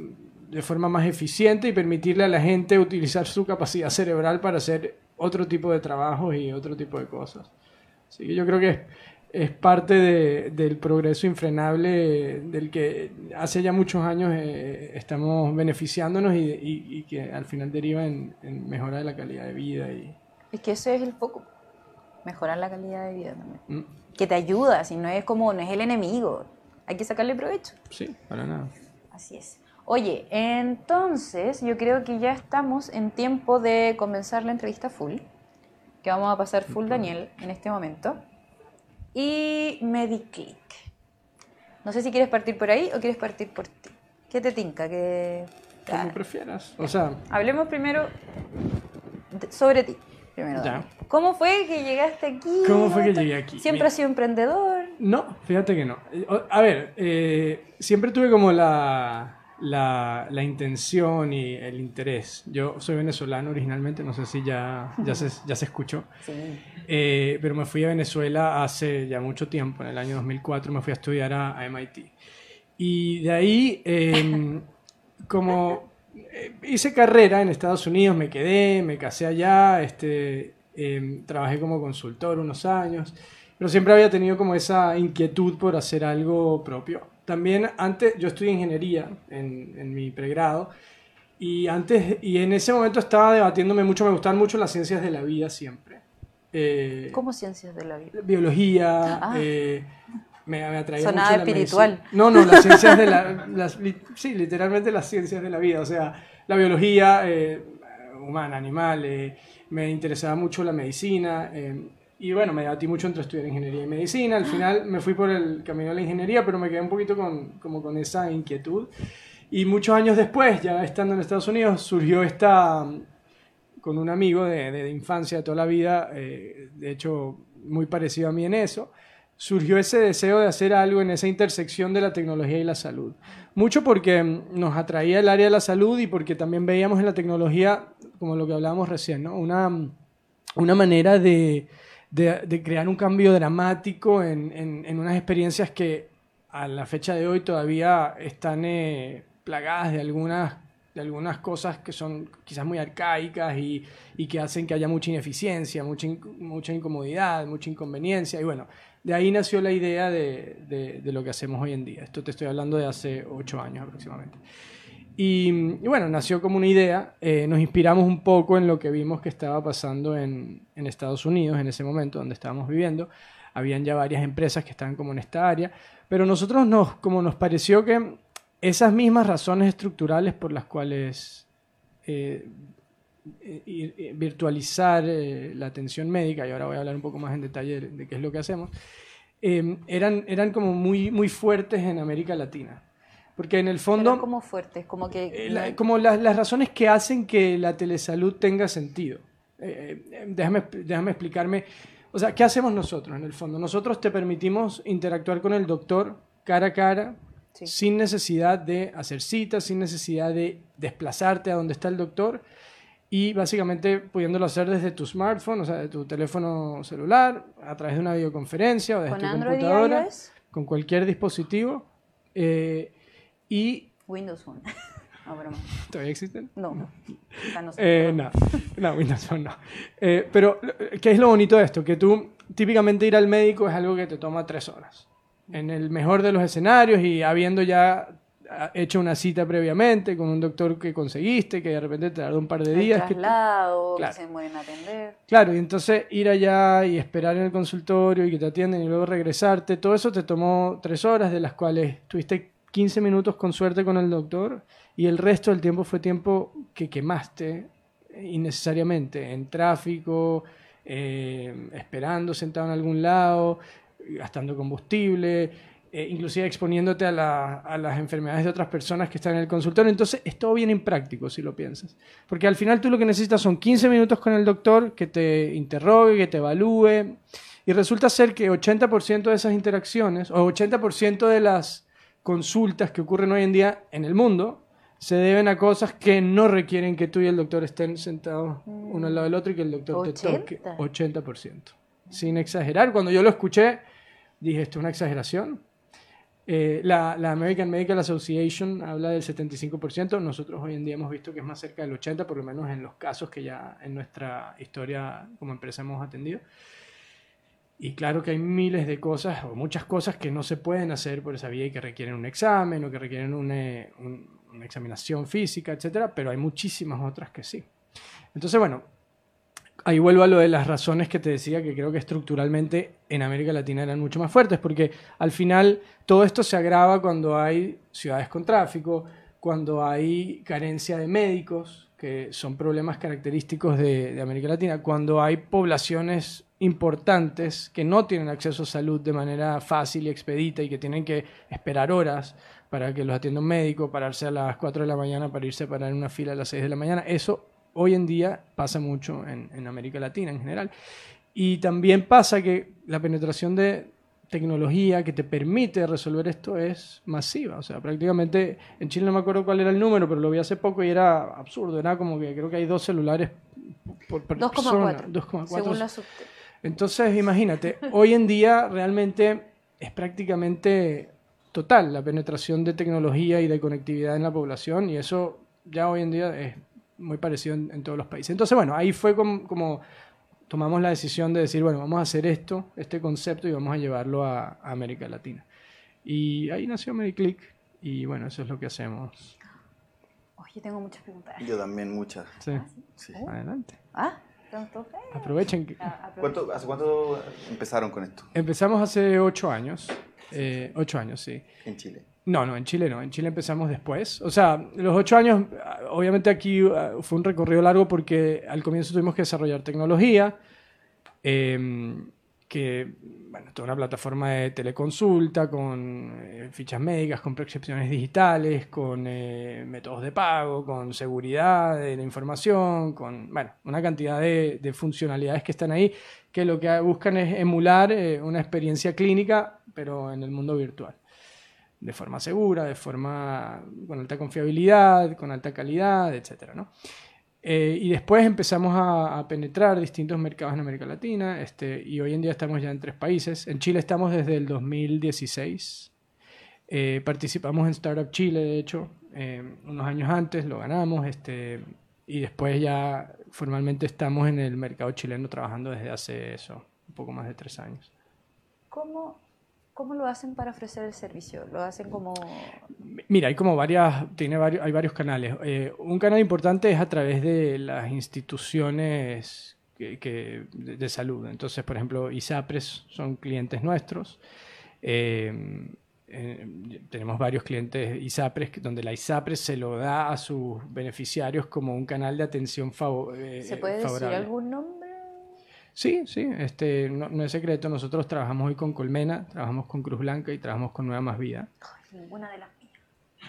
de forma más eficiente y permitirle a la gente utilizar su capacidad cerebral para hacer otro tipo de trabajos y otro tipo de cosas. Así que yo creo que es, es parte de- del progreso infrenable del que hace ya muchos años eh, estamos beneficiándonos y, y- y que al final deriva en, en mejora de la calidad de vida. Y, Es que ese es el foco, mejorar la calidad de vida también. Mm, que te ayuda, si no es como, no es el enemigo. Hay que sacarle provecho. sí, para nada. Así es. Oye, entonces yo creo que ya estamos en tiempo de comenzar la entrevista full, que vamos a pasar full Daniel en este momento. Y Mediclick. No sé si quieres partir por ahí o quieres partir por ti. ¿Qué te tinca? Que... Como prefieras. O sea, Hablemos primero de- sobre ti. Primero, Ya. ¿Cómo fue que llegaste aquí? ¿Cómo fue que llegué aquí? ¿Siempre Mira. has sido emprendedor? No, fíjate que no. A ver, eh, siempre tuve como la, la, la intención y el interés. Yo soy venezolano originalmente, no sé si ya, ya, se, ya se escuchó, Sí. Eh, pero me fui a Venezuela hace ya mucho tiempo, en el año 2004 me fui a estudiar a, a MIT. Y de ahí, eh, como hice carrera en Estados Unidos, me quedé, me casé allá, este, eh, trabajé como consultor unos años, pero siempre había tenido como esa inquietud por hacer algo propio. También antes, yo estudié ingeniería en, en mi pregrado, y antes, y en ese momento estaba debatiéndome mucho, me gustaban mucho las ciencias de la vida siempre. Eh, ¿Cómo ciencias de la vida? biología, Ah. eh, me, me atraía Sonaba mucho la espiritual. medicina. No, no, las ciencias de la... las- li- sí, literalmente las ciencias de la vida. O sea, la biología eh, humana, animal. eh, me interesaba mucho la medicina. eh, y bueno, me debatí mucho entre estudiar ingeniería y medicina. Al final me fui por el camino de la ingeniería, pero me quedé un poquito con, como con esa inquietud. Y muchos años después, ya estando en Estados Unidos, surgió esta, con un amigo de, de- de infancia, de toda la vida, eh, de hecho muy parecido a mí en eso, surgió ese deseo de hacer algo en esa intersección de la tecnología y la salud. Mucho porque mm, nos atraía el área de la salud y porque también veíamos en la tecnología, como lo que hablábamos recién, ¿no? una, una manera de, de- crear un cambio dramático en, en- unas experiencias que a la fecha de hoy todavía están eh, plagadas de algunas, de algunas cosas que son quizás muy arcaicas y, y que hacen que haya mucha ineficiencia, mucha, mucha incomodidad, mucha inconveniencia. Y bueno, de ahí nació la idea de, de- lo que hacemos hoy en día. Esto te estoy hablando de hace ocho años aproximadamente. Y, y bueno, nació como una idea. eh, nos inspiramos un poco en lo que vimos que estaba pasando en, en Estados Unidos en ese momento donde estábamos viviendo. Habían ya varias empresas que estaban como en esta área, pero nosotros nos, como nos pareció que esas mismas razones estructurales por las cuales eh, eh, eh, virtualizar eh, la atención médica, y ahora voy a hablar un poco más en detalle de, qué es lo que hacemos, eh, eran, eran como muy, muy fuertes en América Latina. Porque en el fondo... Pero como fuertes, como que... La- como las, las razones que hacen que la telesalud tenga sentido. Déjame, déjame explicarme. O sea, ¿qué hacemos nosotros en el fondo? Nosotros te permitimos interactuar con el doctor cara a cara, Sí. sin necesidad de hacer citas, sin necesidad de desplazarte a donde está el doctor y básicamente pudiéndolo hacer desde tu smartphone, o sea, de tu teléfono celular, a través de una videoconferencia o desde ¿Con tu Android computadora, con cualquier dispositivo. eh, y Windows Phone. no, broma. ¿Todavía existen? No. No sé. Eh, no, no, Windows Phone no. Eh, pero, ¿qué es lo bonito de esto? Que tú, típicamente ir al médico es algo que te toma tres horas. En el mejor de los escenarios y habiendo ya hecho una cita previamente con un doctor que conseguiste, que de repente te tardó un par de El días. que te- traslado, Claro. que se mueren a atender. Claro, y entonces ir allá y esperar en el consultorio y que te atienden y luego regresarte, todo eso te tomó tres horas, de las cuales tuviste 15 minutos con suerte con el doctor y el resto del tiempo fue tiempo que quemaste innecesariamente en tráfico, eh, esperando sentado en algún lado, gastando combustible, eh, inclusive exponiéndote a, la- a las enfermedades de otras personas que están en el consultorio. Entonces es todo bien impráctico si lo piensas. Porque al final tú lo que necesitas son 15 minutos con el doctor que te interrogue, que te evalúe. Y resulta ser que 80% de esas interacciones o 80% de las consultas que ocurren hoy en día en el mundo se deben a cosas que no requieren que tú y el doctor estén sentados uno al lado del otro y que el doctor te toque. 80. 80%. Sin exagerar. Cuando yo lo escuché, dije, esto es una exageración. Eh, la, la American Medical Association habla del 75%. Nosotros hoy en día hemos visto que es más cerca del 80%, por lo menos en los casos que ya en nuestra historia como empresa hemos atendido. Y claro que hay miles de cosas o muchas cosas que no se pueden hacer por esa vía y que requieren un examen o que requieren una, un- una examinación física, etcétera, pero hay muchísimas otras que sí. Entonces, bueno, ahí vuelvo a lo de las razones que te decía que creo que estructuralmente en América Latina eran mucho más fuertes, porque al final todo esto se agrava cuando hay ciudades con tráfico, cuando hay carencia de médicos, que son problemas característicos de, América Latina, cuando hay poblaciones importantes que no tienen acceso a salud de manera fácil y expedita y que tienen que esperar horas para que los atienda un médico, pararse a las 4 de la mañana para irse a parar en una fila a las 6 de la mañana. Eso hoy en día pasa mucho en, en América Latina en general. Y también pasa que la penetración de tecnología que te permite resolver esto es masiva. O sea, prácticamente en Chile no me acuerdo cuál era el número, pero lo vi hace poco y era absurdo. Era como que creo que hay dos celulares por persona. 2,4. 2,4 Según la sub... entonces, imagínate, hoy en día realmente es prácticamente total la penetración de tecnología y de conectividad en la población y eso ya hoy en día es muy parecido en, en todos los países. Entonces, bueno, ahí fue como, como tomamos la decisión de decir, bueno, vamos a hacer esto, este concepto y vamos a llevarlo a, a América Latina. Y ahí nació MediClick y bueno, eso es lo que hacemos. Oye, tengo muchas preguntas. Yo también, muchas. Sí, Sí. adelante. ¿Ah? Aprovechen que... Ah, aprovecha. ¿Cuánto, ¿Hace cuánto empezaron con esto? Empezamos hace ocho años. Eh, ocho años, sí. En Chile. No, no, en Chile no. En Chile empezamos después. O sea, los ocho años, obviamente aquí ah, fue un recorrido largo porque al comienzo tuvimos que desarrollar tecnología, em, que, bueno, toda una plataforma de teleconsulta con eh, fichas médicas, con prescripciones digitales, con eh, métodos de pago, con seguridad de la información, con, bueno, una cantidad de, de funcionalidades que están ahí que lo que buscan es emular eh, una experiencia clínica, pero en el mundo virtual de forma segura, de forma con alta confiabilidad, con alta calidad, etc. ¿no? Eh, y después empezamos a, penetrar distintos mercados en América Latina este, y hoy en día estamos ya en tres países. En Chile estamos desde el 2016. Eh, participamos en Startup Chile, de hecho, eh, unos años antes, lo ganamos. Este, y después ya formalmente estamos en el mercado chileno trabajando desde hace eso, un poco más de tres años. ¿Cómo ¿Cómo lo hacen para ofrecer el servicio? ¿Lo hacen como...? Mira, hay como varias, tiene varios, hay varios canales. Eh, un canal importante es a través de las instituciones que, de, salud. Entonces, por ejemplo, ISAPRES son clientes nuestros. Eh, eh, tenemos varios clientes ISAPRES donde la ISAPRES se lo da a sus beneficiarios como un canal de atención favorable. ¿Se puede decir algún nombre? Sí, sí, este, no, es secreto. Nosotros trabajamos hoy con Colmena, trabajamos con Cruz Blanca y trabajamos con Nueva Más Vida. ninguna de las mías.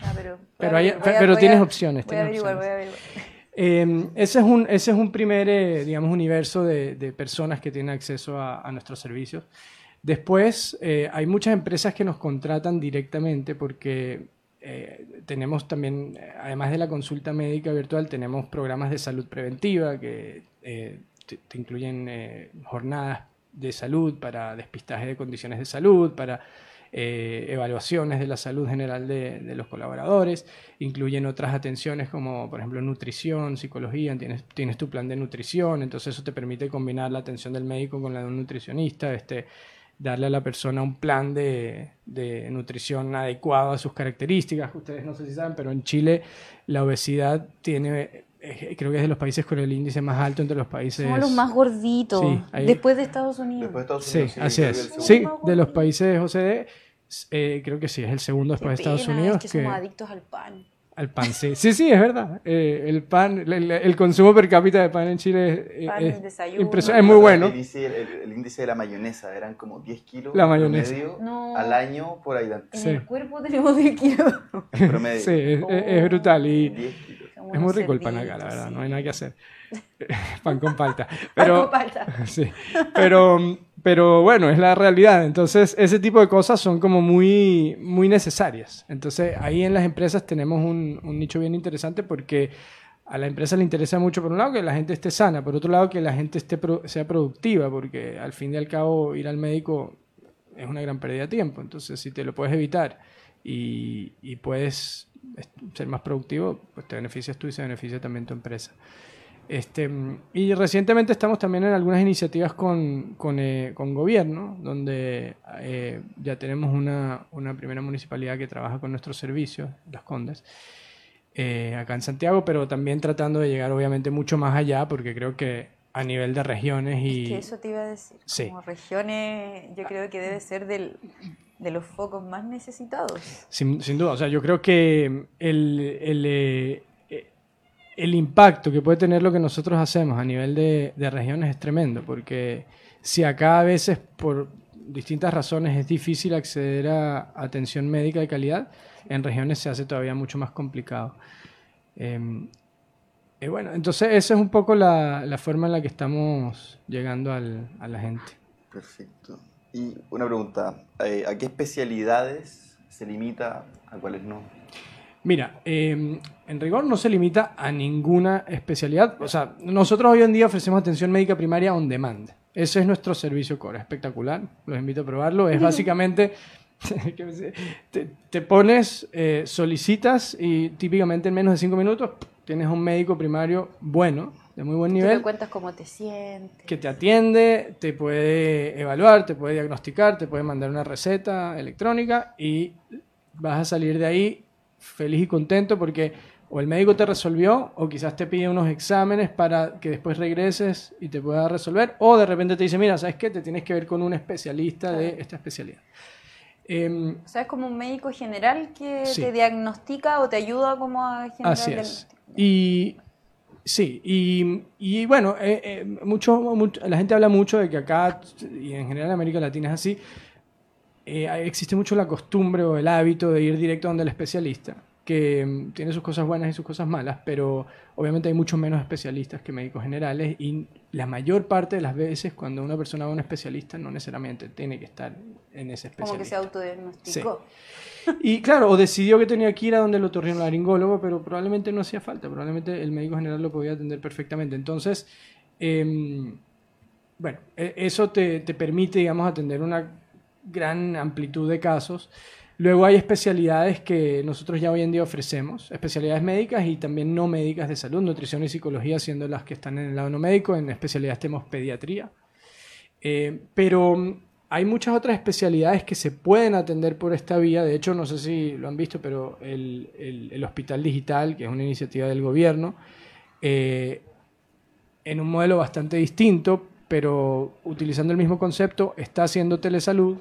Ah, pero, pero, tienes opciones. Voy a averiguar, voy a averiguar. Em, ese, es un, ese es un primer, eh, digamos, universo de, de, personas que tienen acceso a, a nuestros servicios. Después, eh, hay muchas empresas que nos contratan directamente porque eh, tenemos también, además de la consulta médica virtual, tenemos programas de salud preventiva que te, incluyen eh, jornadas de salud para despistaje de condiciones de salud, para eh, evaluaciones de la salud general de, los colaboradores, incluyen otras atenciones como por ejemplo nutrición, psicología, tienes, tienes tu plan de nutrición, entonces eso te permite combinar la atención del médico con la de un nutricionista, este, darle a la persona un plan de, de nutrición adecuado a sus características, ustedes no sé si saben, pero en Chile la obesidad tiene creo que es de los países con el índice más alto entre los países. Somos los más gorditos. después de Estados Unidos. sí, así es. Sí, de los países OCDE, eh, creo que sí, es el segundo después de Estados Unidos. Es que, somos adictos al pan. Al pan, sí. Sí, sí, es verdad. Eh, el pan, el, consumo per cápita de pan en Chile es, es muy bueno. El índice, de la mayonesa eran como 10 kilos la mayonesa. Promedio al año por ayudante. En el cuerpo tenemos 10 kilos. promedio. Sí, es, brutal. Y, 10 kilos es muy rico el pan acá, la verdad, no hay nada que hacer. pan con palta. Pero, pan con palta. Sí, pero, pero bueno, es la realidad. Entonces, ese tipo de cosas son como muy, muy necesarias. Entonces, ahí en las empresas tenemos un, un nicho bien interesante porque a la empresa le interesa mucho, por un lado, que la gente esté sana, por otro lado, que la gente esté sea productiva, porque al fin y al cabo ir al médico es una gran pérdida de tiempo. Entonces, si te lo puedes evitar y, y puedes ser más productivo, pues te beneficias tú y se beneficia también tu empresa. Este, y recientemente estamos también en algunas iniciativas con, con, eh, con gobierno, donde eh, ya tenemos una, una, primera municipalidad que trabaja con nuestros servicios, Las Condes, eh, acá en Santiago, pero también tratando de llegar obviamente mucho más allá, porque creo que a nivel de regiones y... Es que eso te iba a decir, como regiones yo creo que debe ser del de los focos más necesitados. Sin, duda, o sea, yo creo que el, el, eh, el, impacto que puede tener lo que nosotros hacemos a nivel de, de, regiones es tremendo, porque si acá a veces por distintas razones es difícil acceder a atención médica de calidad, en regiones se hace todavía mucho más complicado. Em, bueno, entonces esa es un poco la, la forma en la que estamos llegando al, a la gente. Perfecto. Y una pregunta, eh, ¿a qué especialidades se limita, a cuáles no? Mira, em, en rigor no se limita a ninguna especialidad. O sea, nosotros hoy en día ofrecemos atención médica primaria on demand. Ese es nuestro servicio core, espectacular. Los invito a probarlo. Es básicamente, te, pones, eh, solicitas y típicamente en menos de cinco minutos tienes un médico primario bueno de muy buen nivel. Te cuentas cómo te sientes. Que te atiende, te puede evaluar, te puede diagnosticar, te puede mandar una receta electrónica y vas a salir de ahí feliz y contento porque o el médico te resolvió o quizás te pide unos exámenes para que después regreses y te pueda resolver o de repente te dice, mira, ¿sabes qué? Te tienes que ver con un especialista de esta especialidad. Em, O sea, es como un médico general que Sí. te diagnostica o te ayuda como a generar Así es. Y sí, y, y bueno, eh, eh, mucho, la gente habla mucho de que acá, y en general en América Latina es así, eh, existe mucho la costumbre o el hábito de ir directo donde el especialista, que mm, tiene sus cosas buenas y sus cosas malas, pero obviamente hay mucho menos especialistas que médicos generales y la mayor parte de las veces cuando una persona va a un especialista no necesariamente tiene que estar en ese especialista. Como que se autodiagnosticó. Y claro, o decidió que tenía que ir a donde el otorrinolaringólogo, pero probablemente no hacía falta, probablemente el médico general lo podía atender perfectamente. Entonces, em, bueno, e- eso te, te permite, digamos, atender una gran amplitud de casos. Luego hay especialidades que nosotros ya hoy en día ofrecemos, especialidades médicas y también no médicas de salud, nutrición y psicología siendo las que están en el lado no médico, en especialidades tenemos pediatría. Eh, pero mm, hay muchas otras especialidades que se pueden atender por esta vía. De hecho, no sé si lo han visto, pero el, Hospital Digital, que es una iniciativa del gobierno, eh, en un modelo bastante distinto, pero utilizando el mismo concepto, está haciendo telesalud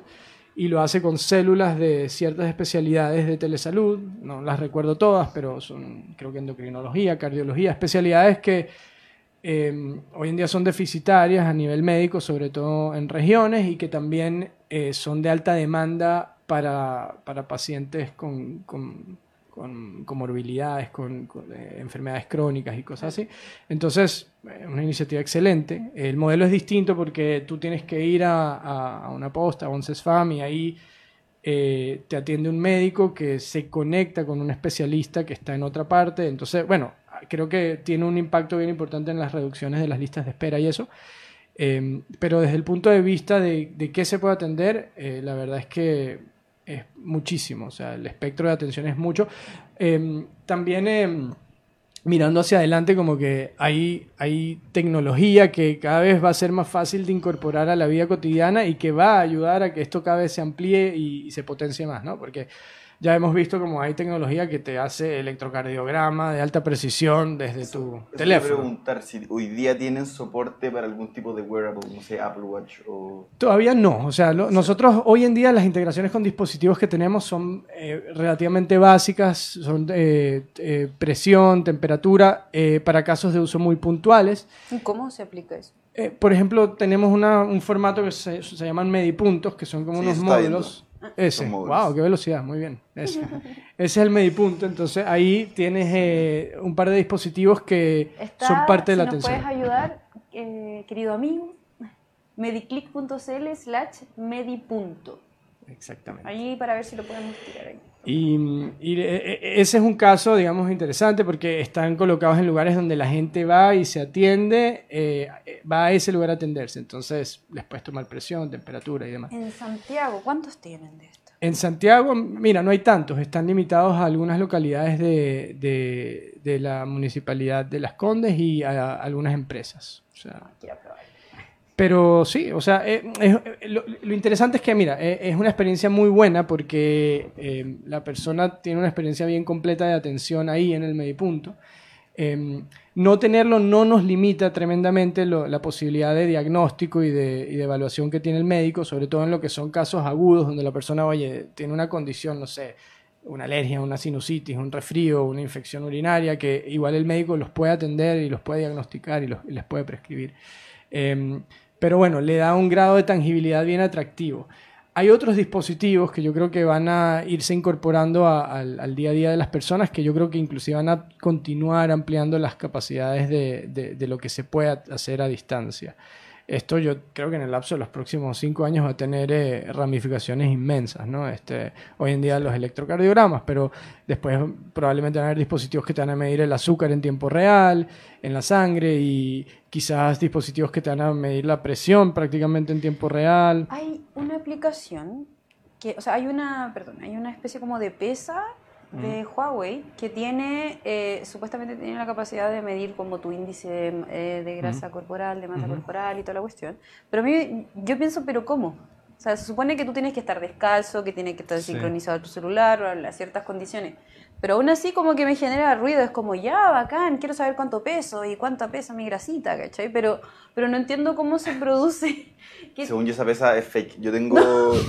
y lo hace con células de ciertas especialidades de telesalud. No las recuerdo todas, pero son, creo que endocrinología, cardiología, especialidades que eh, hoy en día son deficitarias a nivel médico, sobre todo en regiones, y que también eh, son de alta demanda para, para pacientes con, con comorbilidades, con, eh, enfermedades crónicas y cosas así. Entonces, es una iniciativa excelente. El modelo es distinto porque tú tienes que ir a, una posta, a un CESFAM, y ahí eh, te atiende un médico que se conecta con un especialista que está en otra parte. Entonces, bueno, creo que tiene un impacto bien importante en las reducciones de las listas de espera y eso. Eh, pero desde el punto de vista de, qué se puede atender, eh, la verdad es que es muchísimo. O sea, el espectro de atención es mucho. Eh, también eh, mirando hacia adelante, como que hay, hay tecnología que cada vez va a ser más fácil de incorporar a la vida cotidiana y que va a ayudar a que esto cada vez se amplíe y, y se potencie más, ¿no? Porque ya hemos visto como hay tecnología que te hace electrocardiograma de alta precisión desde tu Eso teléfono. Quiero preguntar si hoy día tienen soporte para algún tipo de wearable, no sé, Apple Watch o... Todavía no, o sea, lo- nosotros hoy en día las integraciones con dispositivos que tenemos son eh, relativamente básicas, son eh, eh, presión, temperatura, eh, para casos de uso muy puntuales. ¿Y ¿Cómo se aplica eso? Eh, por ejemplo, tenemos una- un formato que se, se llaman medipuntos, que son como Sí, unos eso módulos. Ese, wow, qué velocidad, muy bien. Ese, Ese es el medipunto, entonces ahí tienes eh, un par de dispositivos que Está, son parte de si la nos atención. puedes ayudar, eh, querido amigo, mediclick.cl slash medipunto. Exactamente. Ahí para ver si lo podemos tirar ahí. Y, y, eh, ese es un caso, digamos, interesante porque están colocados en lugares donde la gente va y se atiende, eh, va a ese lugar a atenderse. Entonces les puedes tomar presión, temperatura y demás. En Santiago, ¿cuántos tienen de esto? En Santiago, mira, no hay tantos, están limitados a algunas localidades de, de- de la municipalidad de Las Condes y a, algunas empresas. O sea, Quiero probar. Pero sí, o sea, eh, eh, lo, interesante es que, mira, eh, es una experiencia muy buena porque la persona tiene una experiencia bien completa de atención ahí en el medipunto. Eh, no tenerlo no nos limita tremendamente la posibilidad de diagnóstico y de, evaluación que tiene el médico, sobre todo en lo que son casos agudos donde la persona, oye, tiene una condición, no sé, una alergia, una sinusitis, un resfrío, una infección urinaria, que igual el médico los puede atender y los puede diagnosticar y, los- y les puede prescribir. Pero bueno, le da un grado de tangibilidad bien atractivo. Hay otros dispositivos que yo creo que van a irse incorporando al, día a día de las personas, que yo creo que inclusive van a continuar ampliando las capacidades de, de- de lo que se puede hacer a distancia. Esto yo creo que en el lapso de los próximos cinco años va a tener eh, ramificaciones inmensas, ¿no? Este, hoy en día los electrocardiogramas, pero después probablemente van a haber dispositivos que te van a medir el azúcar en tiempo real, en la sangre, y quizás dispositivos que te van a medir la presión prácticamente en tiempo real. Hay una aplicación que, o sea, hay una, perdón, hay una especie como de pesa de Huawei que tiene, eh, supuestamente tiene la capacidad de medir como tu índice eh, de grasa corporal, de masa corporal y toda la cuestión. Pero a mí, yo pienso, ¿pero cómo? O sea, se supone que tú tienes que estar descalzo, que tiene que estar Sí. sincronizado tu celular, o a ciertas condiciones. Pero aún así como que me genera ruido, es como, ya, bacán, quiero saber cuánto peso y cuánto pesa mi grasita, ¿cachai? Pero, pero no entiendo cómo se produce. Según yo esa pesa es fake. Yo tengo,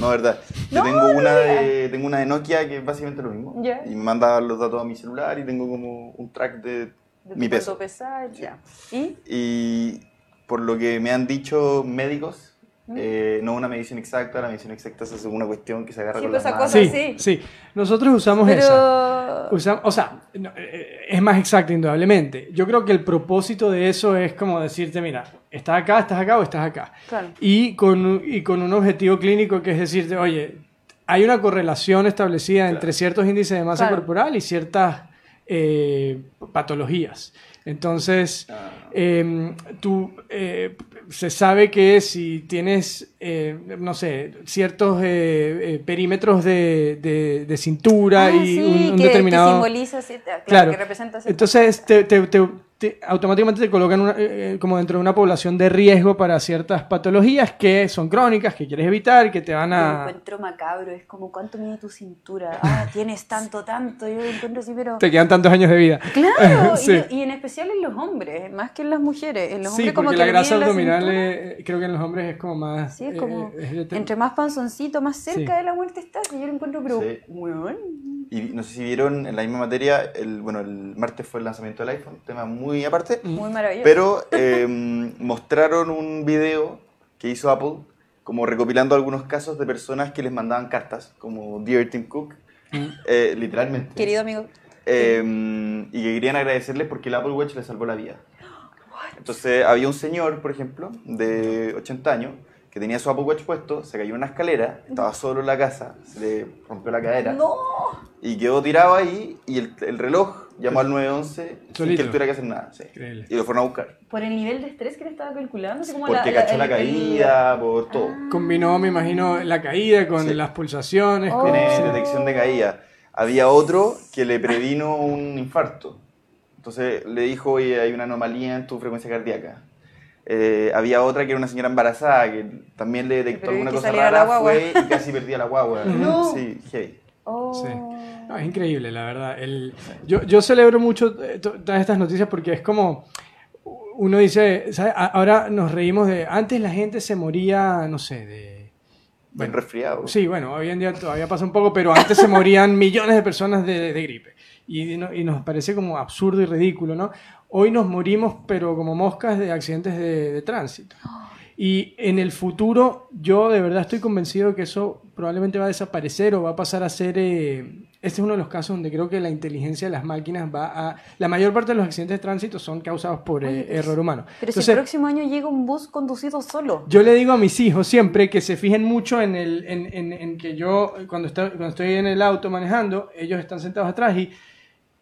no, verdad. Yo No, tengo una de, tengo una de Nokia que es básicamente lo mismo. Ya. Y me manda los datos a mi celular y tengo como un track de, de mi peso. pesa, ya. ¿Y? Y por lo que me han dicho médicos. Eh, no una medición exacta, la medición exacta es una cuestión que se agarra Sí, con pues las esa manos. cosa Sí, sí. sí. Nosotros usamos esa. Pero... Usam- o sea, no, eh, es más exacto, indudablemente. Yo creo que el propósito de eso es como decirte, mira, estás acá, estás acá o estás acá. Claro. Y con, un- y con un objetivo clínico que es decirte, oye, hay una correlación establecida entre ciertos índices de masa Claro. corporal y ciertas eh, patologías. Entonces, Ah. eh, tú, eh, se sabe que si tienes, eh, no sé, ciertos eh, eh, perímetros de, de- de cintura Ah, y sí, un, un que, determinado... que simboliza, sí, claro, Claro. que representa Entonces, te, te- te- te- automáticamente te colocan una- eh, eh, como dentro de una población de riesgo para ciertas patologías que son crónicas, que quieres evitar, que te van a... encuentro macabro, es como cuánto mide tu cintura. Ah, tienes tanto, tanto. Yo lo encuentro así, pero. Te quedan tantos años de vida. Claro, Sí. y, y en especial en los hombres, más que en las mujeres. En los Sí, hombres, como que la grasa la abdominal, cintura. eh, creo que en los hombres es como más... Sí, es eh, como. es Entre más panzoncito, más cerca Sí. de la muerte estás. Y yo lo encuentro, pero. Sí. weón. Y no sé si vieron en la misma materia, el, bueno, el martes fue el lanzamiento del iPhone, tema muy aparte, Muy maravilloso. pero eh, mostraron un video que hizo Apple como recopilando algunos casos de personas que les mandaban cartas, como Dear Tim Cook, eh, literalmente. Querido amigo. Eh, y que querían agradecerles porque el Apple Watch les salvó la vida. Entonces había un señor, por ejemplo, de 80 años, que tenía su Apple Watch puesto, se cayó en una escalera, estaba solo en la casa, se le rompió la cadera ¡No! y quedó tirado ahí y el, el reloj llamó al 911 sin que él tuviera que hacer nada. sí. Y lo fueron a buscar. Por el nivel de estrés que le estaba calculando. Así como Porque la, cachó la, el- caída, por todo. Combinó, me imagino, la caída con Sí. las pulsaciones. Oh. con- Tiene detección de caída. Había otro que le previno un infarto. Entonces le dijo, oye, hay una anomalía en tu frecuencia cardíaca. Eh, había otra que era una señora embarazada que también le detectó alguna cosa la rara, fue y casi perdía la guagua. No. Sí, heavy. Oh. Sí. No, es increíble, la verdad. El- yo, yo celebro mucho eh, to- todas estas noticias porque es como, uno dice, ¿sabes? A- ahora nos reímos de, antes la gente se moría, no sé, de... Buen resfriado. Sí, bueno, hoy en día todavía pasa un poco, pero antes se morían millones de personas de, de gripe. Y, no- y nos parece como absurdo y ridículo, ¿no? Hoy nos morimos, pero como moscas de accidentes de, de tránsito. Y en el futuro, yo de verdad estoy convencido que eso probablemente va a desaparecer o va a pasar a ser... eh, este es uno de los casos donde creo que la inteligencia de las máquinas va a... La mayor parte de los accidentes de tránsito son causados por eh, error humano. Pero si el próximo año llega un bus conducido solo. yo le digo a mis hijos siempre que se fijen mucho en, el, en, en- en que yo, cuando, está- cuando estoy en el auto manejando, ellos están sentados atrás y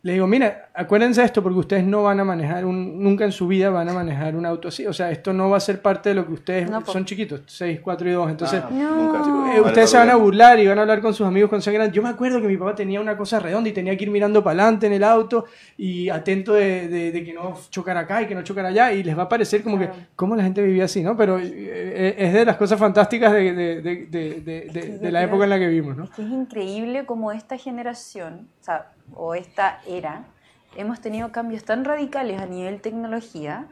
le digo, mira, acuérdense de esto porque ustedes no van a manejar, un, nunca en su vida van a manejar un auto así. O sea, esto no va a ser parte de lo que ustedes No, son chiquitos, 6, 4 y 2. Entonces, Ah, No. eh, Vale, ustedes se van a burlar y van a hablar con sus amigos cuando sean grandes. Yo me acuerdo que mi papá tenía una cosa redonda y tenía que ir mirando para adelante en el auto y atento de, de- de que no chocara acá y que no chocara allá. Y les va a parecer como Claro. que, ¿cómo la gente vivía así? ¿no? Pero eh, es de las cosas fantásticas de, de- de- de- de- de- de la época en la que vivimos. ¿no? Que es increíble como esta generación, o sea, o esta era, hemos tenido cambios tan radicales a nivel tecnología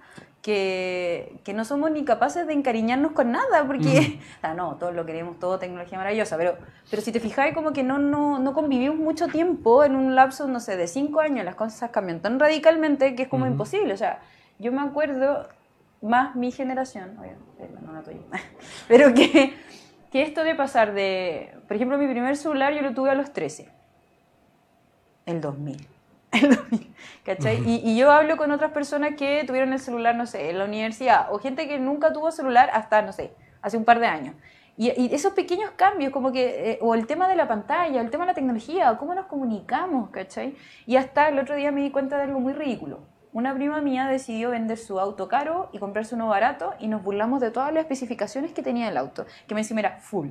que, que no somos ni capaces de encariñarnos con nada, porque, o sea, no, todos lo queremos, todo tecnología maravillosa, pero, pero si te fijas, como que no, no, no convivimos mucho tiempo en un lapso, no sé, de cinco años, las cosas cambian tan radicalmente que es como imposible, o sea, yo me acuerdo, más mi generación, obviamente, no la tuya, pero que, que esto de pasar de, por ejemplo, mi primer celular yo lo tuve a los 13, el 2000. El 2000, ¿cachai? y, y yo hablo con otras personas que tuvieron el celular, no sé, en la universidad, o gente que nunca tuvo celular hasta, no sé, hace un par de años. Y, y esos pequeños cambios, como que, eh, o el tema de la pantalla, o el tema de la tecnología, o cómo nos comunicamos, ¿cachai? Y hasta el otro día me di cuenta de algo muy ridículo. Una prima mía decidió vender su auto caro y comprarse uno barato y nos burlamos de todas las especificaciones que tenía el auto, que me encima era full.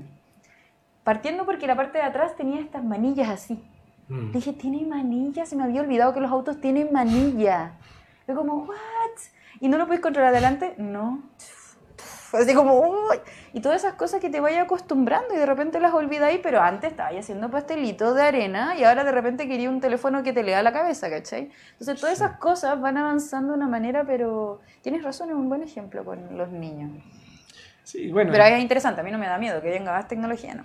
Partiendo porque la parte de atrás tenía estas manillas así. Mm. Le dije, tiene manilla, se me había olvidado que los autos tienen manilla. Yo como, ¿what? ¿Y no lo puedes controlar adelante? No. así como, uy, y todas esas cosas que te vayas acostumbrando y de repente las olvidáis, pero antes estabas haciendo pastelitos de arena y ahora de repente quería un teléfono que te lea la cabeza, ¿cachai? Entonces todas esas cosas van avanzando de una manera, pero tienes razón, es un buen ejemplo con los niños. Sí, bueno. Pero es interesante, a mí no me da miedo que venga más tecnología, ¿no?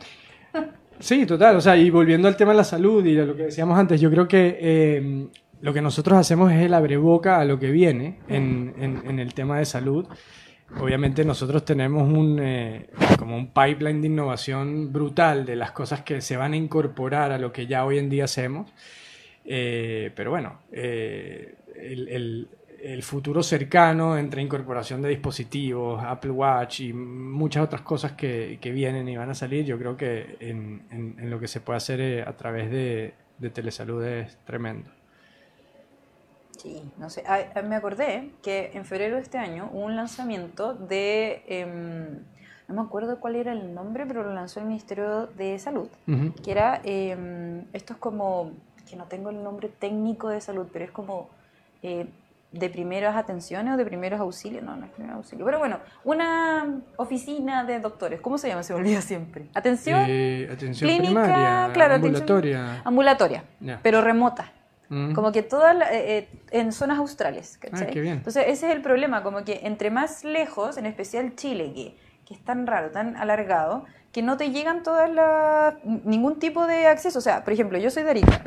Sí, total. O sea, y volviendo al tema de la salud y a lo que decíamos antes, yo creo que eh, lo que nosotros hacemos es el abreboca a lo que viene en, en- el tema de salud. Obviamente nosotros tenemos un, eh, como un pipeline de innovación brutal de las cosas que se van a incorporar a lo que ya hoy en día hacemos. Eh, pero bueno, eh, el- el futuro cercano entre incorporación de dispositivos, Apple Watch y muchas otras cosas que, que vienen y van a salir, yo creo que en, en- en lo que se puede hacer eh, a través de, de telesalud es tremendo. Sí, no sé. Ah, ah, me acordé que en febrero de este año hubo un lanzamiento de. em, no me acuerdo cuál era el nombre, pero lo lanzó el Ministerio de Salud. Que era. em, esto es como. Que no tengo el nombre técnico de salud, pero es como. eh, de primeras atenciones o de primeros auxilios. No, no es primeros auxilios. Pero bueno, una oficina de doctores. ¿Cómo se llama? Se olvida siempre. Atención. Eh, atención clínica, primaria, claro, atención- ambulatoria. ambulatoria, pero remota. Mm. Como que todas eh, eh, en zonas australes, ¿cachai? Ah, qué bien. Entonces ese es el problema, como que entre más lejos, en especial Chile, que, que es tan raro, tan alargado, que no te llegan todas las ningún tipo de acceso. O sea, por ejemplo, yo soy de Arica,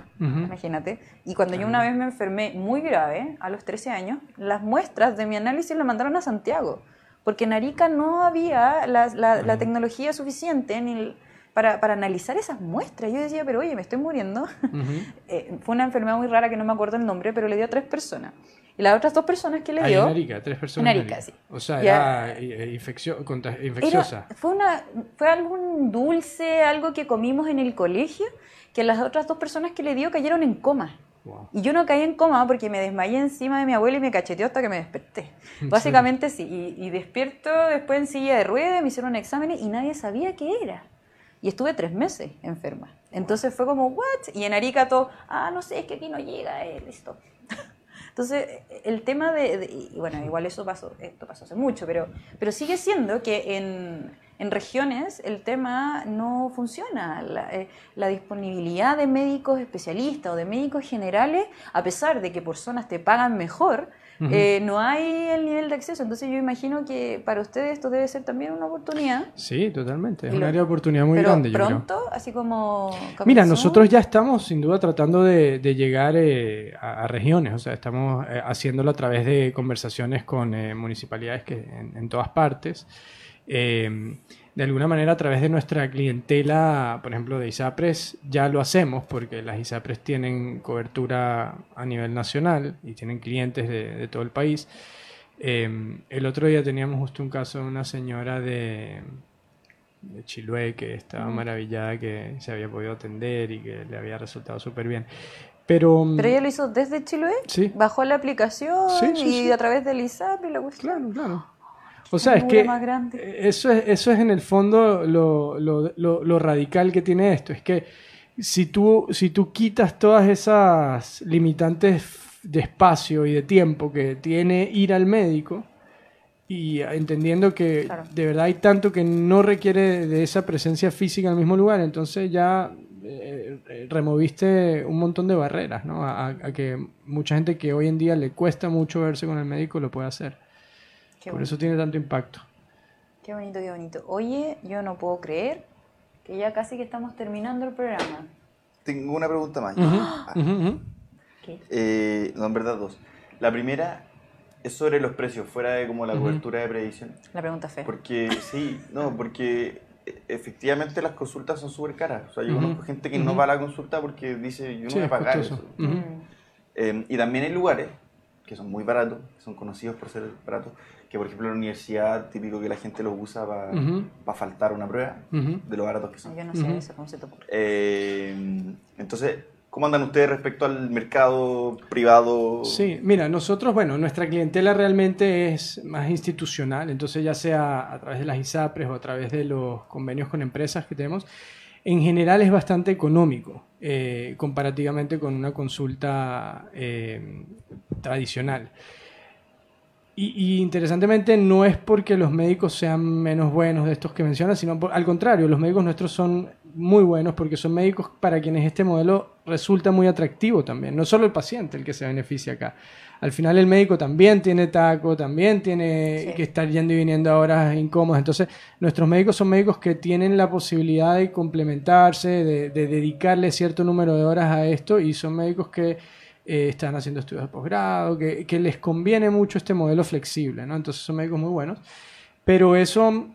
imagínate, y cuando yo una vez me enfermé muy grave, a los 13 años, las muestras de mi análisis las mandaron a Santiago, porque en Arica no había la, la- la tecnología suficiente ni el- para, para analizar esas muestras. Yo decía, pero oye, me estoy muriendo. Eh, fue una enfermedad muy rara que no me acuerdo el nombre, pero le dio a tres personas. Y las otras dos personas que le en dio... Arica, tres personas. En Arica, sí. O sea, era eh, infeccio- era- infecciosa. fue, una, fue algún dulce, algo que comimos en el colegio, que las otras dos personas que le dio cayeron en coma. Wow. Y yo no caí en coma porque me desmayé encima de mi abuela y me cacheteó hasta que me desperté. ¿En Básicamente sí. Y, y despierto después en silla de ruedas, me hicieron exámenes y nadie sabía qué era. Y estuve tres meses enferma. Entonces fue como, ¿what? Y en Arica todo, ah, no sé, es que aquí no llega, eh, listo. Entonces, el tema de, y bueno, igual eso pasó, esto pasó hace mucho, pero, pero sigue siendo que en, en regiones el tema no funciona. La, eh, la disponibilidad de médicos especialistas o de médicos generales, a pesar de que por zonas te pagan mejor, eh, no hay el nivel de acceso. Entonces yo imagino que para ustedes esto debe ser también una oportunidad. Sí, totalmente. Es Y un lo- área de oportunidad muy pero grande, yo creo. pronto, así como... Mira, nosotros ya estamos sin duda tratando de, de llegar eh, a, a regiones, o sea, estamos eh, haciéndolo a través de conversaciones con eh, municipalidades que en, en todas partes. Eh, de alguna manera a través de nuestra clientela, por ejemplo, de ISAPRES, ya lo hacemos porque las ISAPRES tienen cobertura a nivel nacional y tienen clientes de, de todo el país. Eh, el otro día teníamos justo un caso de una señora de, de que estaba maravillada que se había podido atender y que le había resultado súper bien. Pero, Pero ella lo hizo desde Chiloé, Sí. bajó la aplicación Sí, sí, y a través del ISAP y la cuestión. claro, claro. O sea, es que eso es, eso es en el fondo lo, lo- lo- lo radical que tiene esto. Es que si tú, si tú quitas todas esas limitantes de espacio y de tiempo que tiene ir al médico, y entendiendo que Claro. de verdad hay tanto que no requiere de esa presencia física en el mismo lugar, entonces ya eh, eh, removiste un montón de barreras, ¿no? A, a que mucha gente que hoy en día le cuesta mucho verse con el médico lo puede hacer. Qué Por bonito, eso tiene tanto impacto. qué bonito, qué bonito. Oye, yo no puedo creer que ya casi que estamos terminando el programa. Tengo una pregunta más. Ah, Ujú, ujú. ¿Qué? eh, no, en verdad dos. La primera es sobre los precios, fuera de como la Ujú. cobertura de previsión. La pregunta fea. Porque sí, no, porque e- efectivamente las consultas son súper caras. O sea, yo conozco gente que no va a la consulta porque dice, yo no Sí, voy a pagar eso. Eh, y también hay lugares que son muy baratos, que son conocidos por ser baratos, que por ejemplo en la universidad, típico que la gente los usa para Ujú. faltar una prueba, de lo baratos que son. Yo no sé Ujú. eso, ¿cómo se te ocurre? Eh, entonces, ¿cómo andan ustedes respecto al mercado privado? Sí, mira, nosotros, bueno, nuestra clientela realmente es más institucional, entonces ya sea a través de las ISAPRES o a través de los convenios con empresas que tenemos, en general es bastante económico eh, comparativamente con una consulta eh, tradicional. Y, y interesantemente no es porque los médicos sean menos buenos de estos que mencionas, sino por- al contrario, los médicos nuestros son muy buenos porque son médicos para quienes este modelo resulta muy atractivo también. No solo el paciente el que se beneficia acá. Al final el médico también tiene taco, también tiene Sí. que estar yendo y viniendo a horas incómodas. Entonces, nuestros médicos son médicos que tienen la posibilidad de complementarse, de, de dedicarle cierto número de horas a esto y son médicos que eh, están haciendo estudios de posgrado, que, que les conviene mucho este modelo flexible, ¿no? Entonces son médicos muy buenos. Pero eso,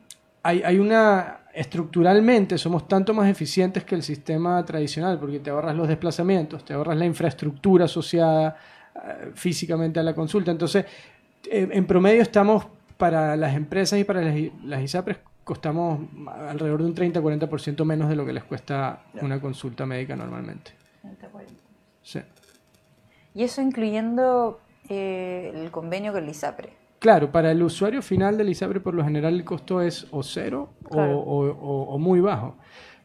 hay, hay una, estructuralmente somos tanto más eficientes que el sistema tradicional, porque te ahorras los desplazamientos, te ahorras la infraestructura asociada eh, físicamente a la consulta. Entonces, eh, en promedio estamos para las empresas y para las, las ISAPRES costamos alrededor de un 30-40% menos de lo que les cuesta una consulta médica normalmente. Sí. Y eso incluyendo eh, el convenio con el ISAPRE. Claro, para el usuario final del ISAPRE por lo general el costo es o cero o- Claro. o, o- o muy bajo,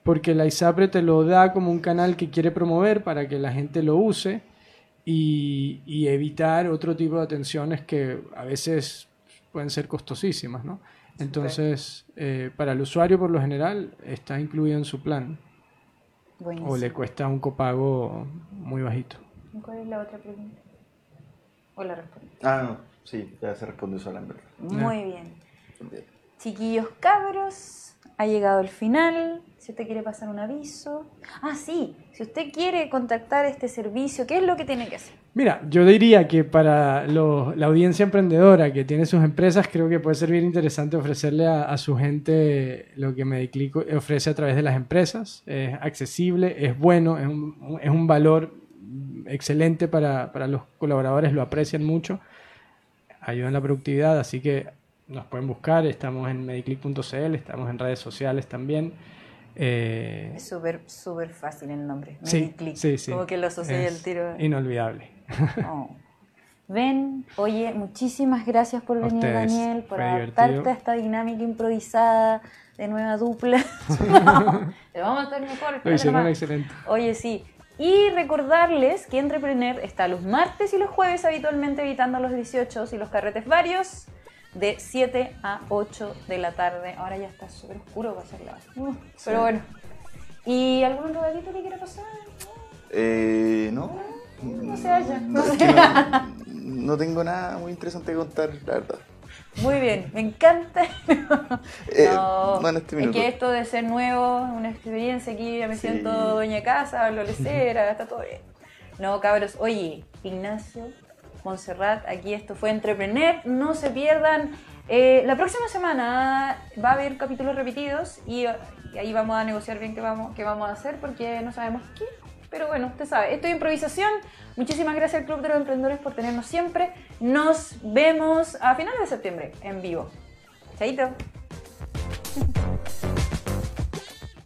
porque la ISAPRE te lo da como un canal que quiere promover para que la gente lo use y, y evitar otro tipo de atenciones que a veces pueden ser costosísimas, ¿no? Entonces, eh, para el usuario por lo general está incluido en su plan Buenísimo. o le cuesta un copago muy bajito. ¿Y ¿Cuál es la otra pregunta? ¿O la respuesta? Ah, no, sí, ya se respondió sola en verdad. Muy bien. Chiquillos cabros, ha llegado el final. Si usted quiere pasar un aviso. Ah, sí, si usted quiere contactar este servicio, ¿qué es lo que tiene que hacer? Mira, yo diría que para los- la audiencia emprendedora que tiene sus empresas, creo que puede ser bien interesante ofrecerle a, a su gente lo que Mediclick ofrece a través de las empresas. Es accesible, es bueno, es un, es un valor excelente para, para los colaboradores, lo aprecian mucho, ayuda en la productividad, así que nos pueden buscar, estamos en mediclick.cl, estamos en redes sociales también. Eh, Es súper, súper fácil el nombre. Mediclick. sí, sí. Como que lo asocié Es al tiro. Inolvidable. Oh. Ven, oye, muchísimas gracias por venir, ustedes, Daniel, por adaptarte divertido. a esta dinámica improvisada de nueva dupla. Pero vamos a estar mejor. Lo hicieron excelente. Oye, sí. Y recordarles que Entrepreneur está los martes y los jueves habitualmente evitando los 18 y los carretes varios de 7 a 8 de la tarde. Ahora ya está súper oscuro para ser la Uh, Pero bueno. ¿Y algún otro gatito que quiera pasar? Eh, no. No se vaya. No, no, no tengo nada muy interesante que contar, la verdad. Muy bien, me encanta. Eh, no este es que esto de ser nuevo, una experiencia aquí, ya me Sí. siento dueña de casa, hablo lecera, está todo bien. No, cabros, oye, Ignacio, Montserrat, aquí esto fue Entrepreneur, no se pierdan. Eh, la próxima semana va a haber capítulos repetidos y, y ahí vamos a negociar bien qué vamos, qué vamos a hacer porque no sabemos qué. Pero bueno, usted sabe, esto es improvisación. Muchísimas gracias al Club de los Emprendedores por tenernos siempre. Nos vemos a finales de septiembre en vivo. Chaito.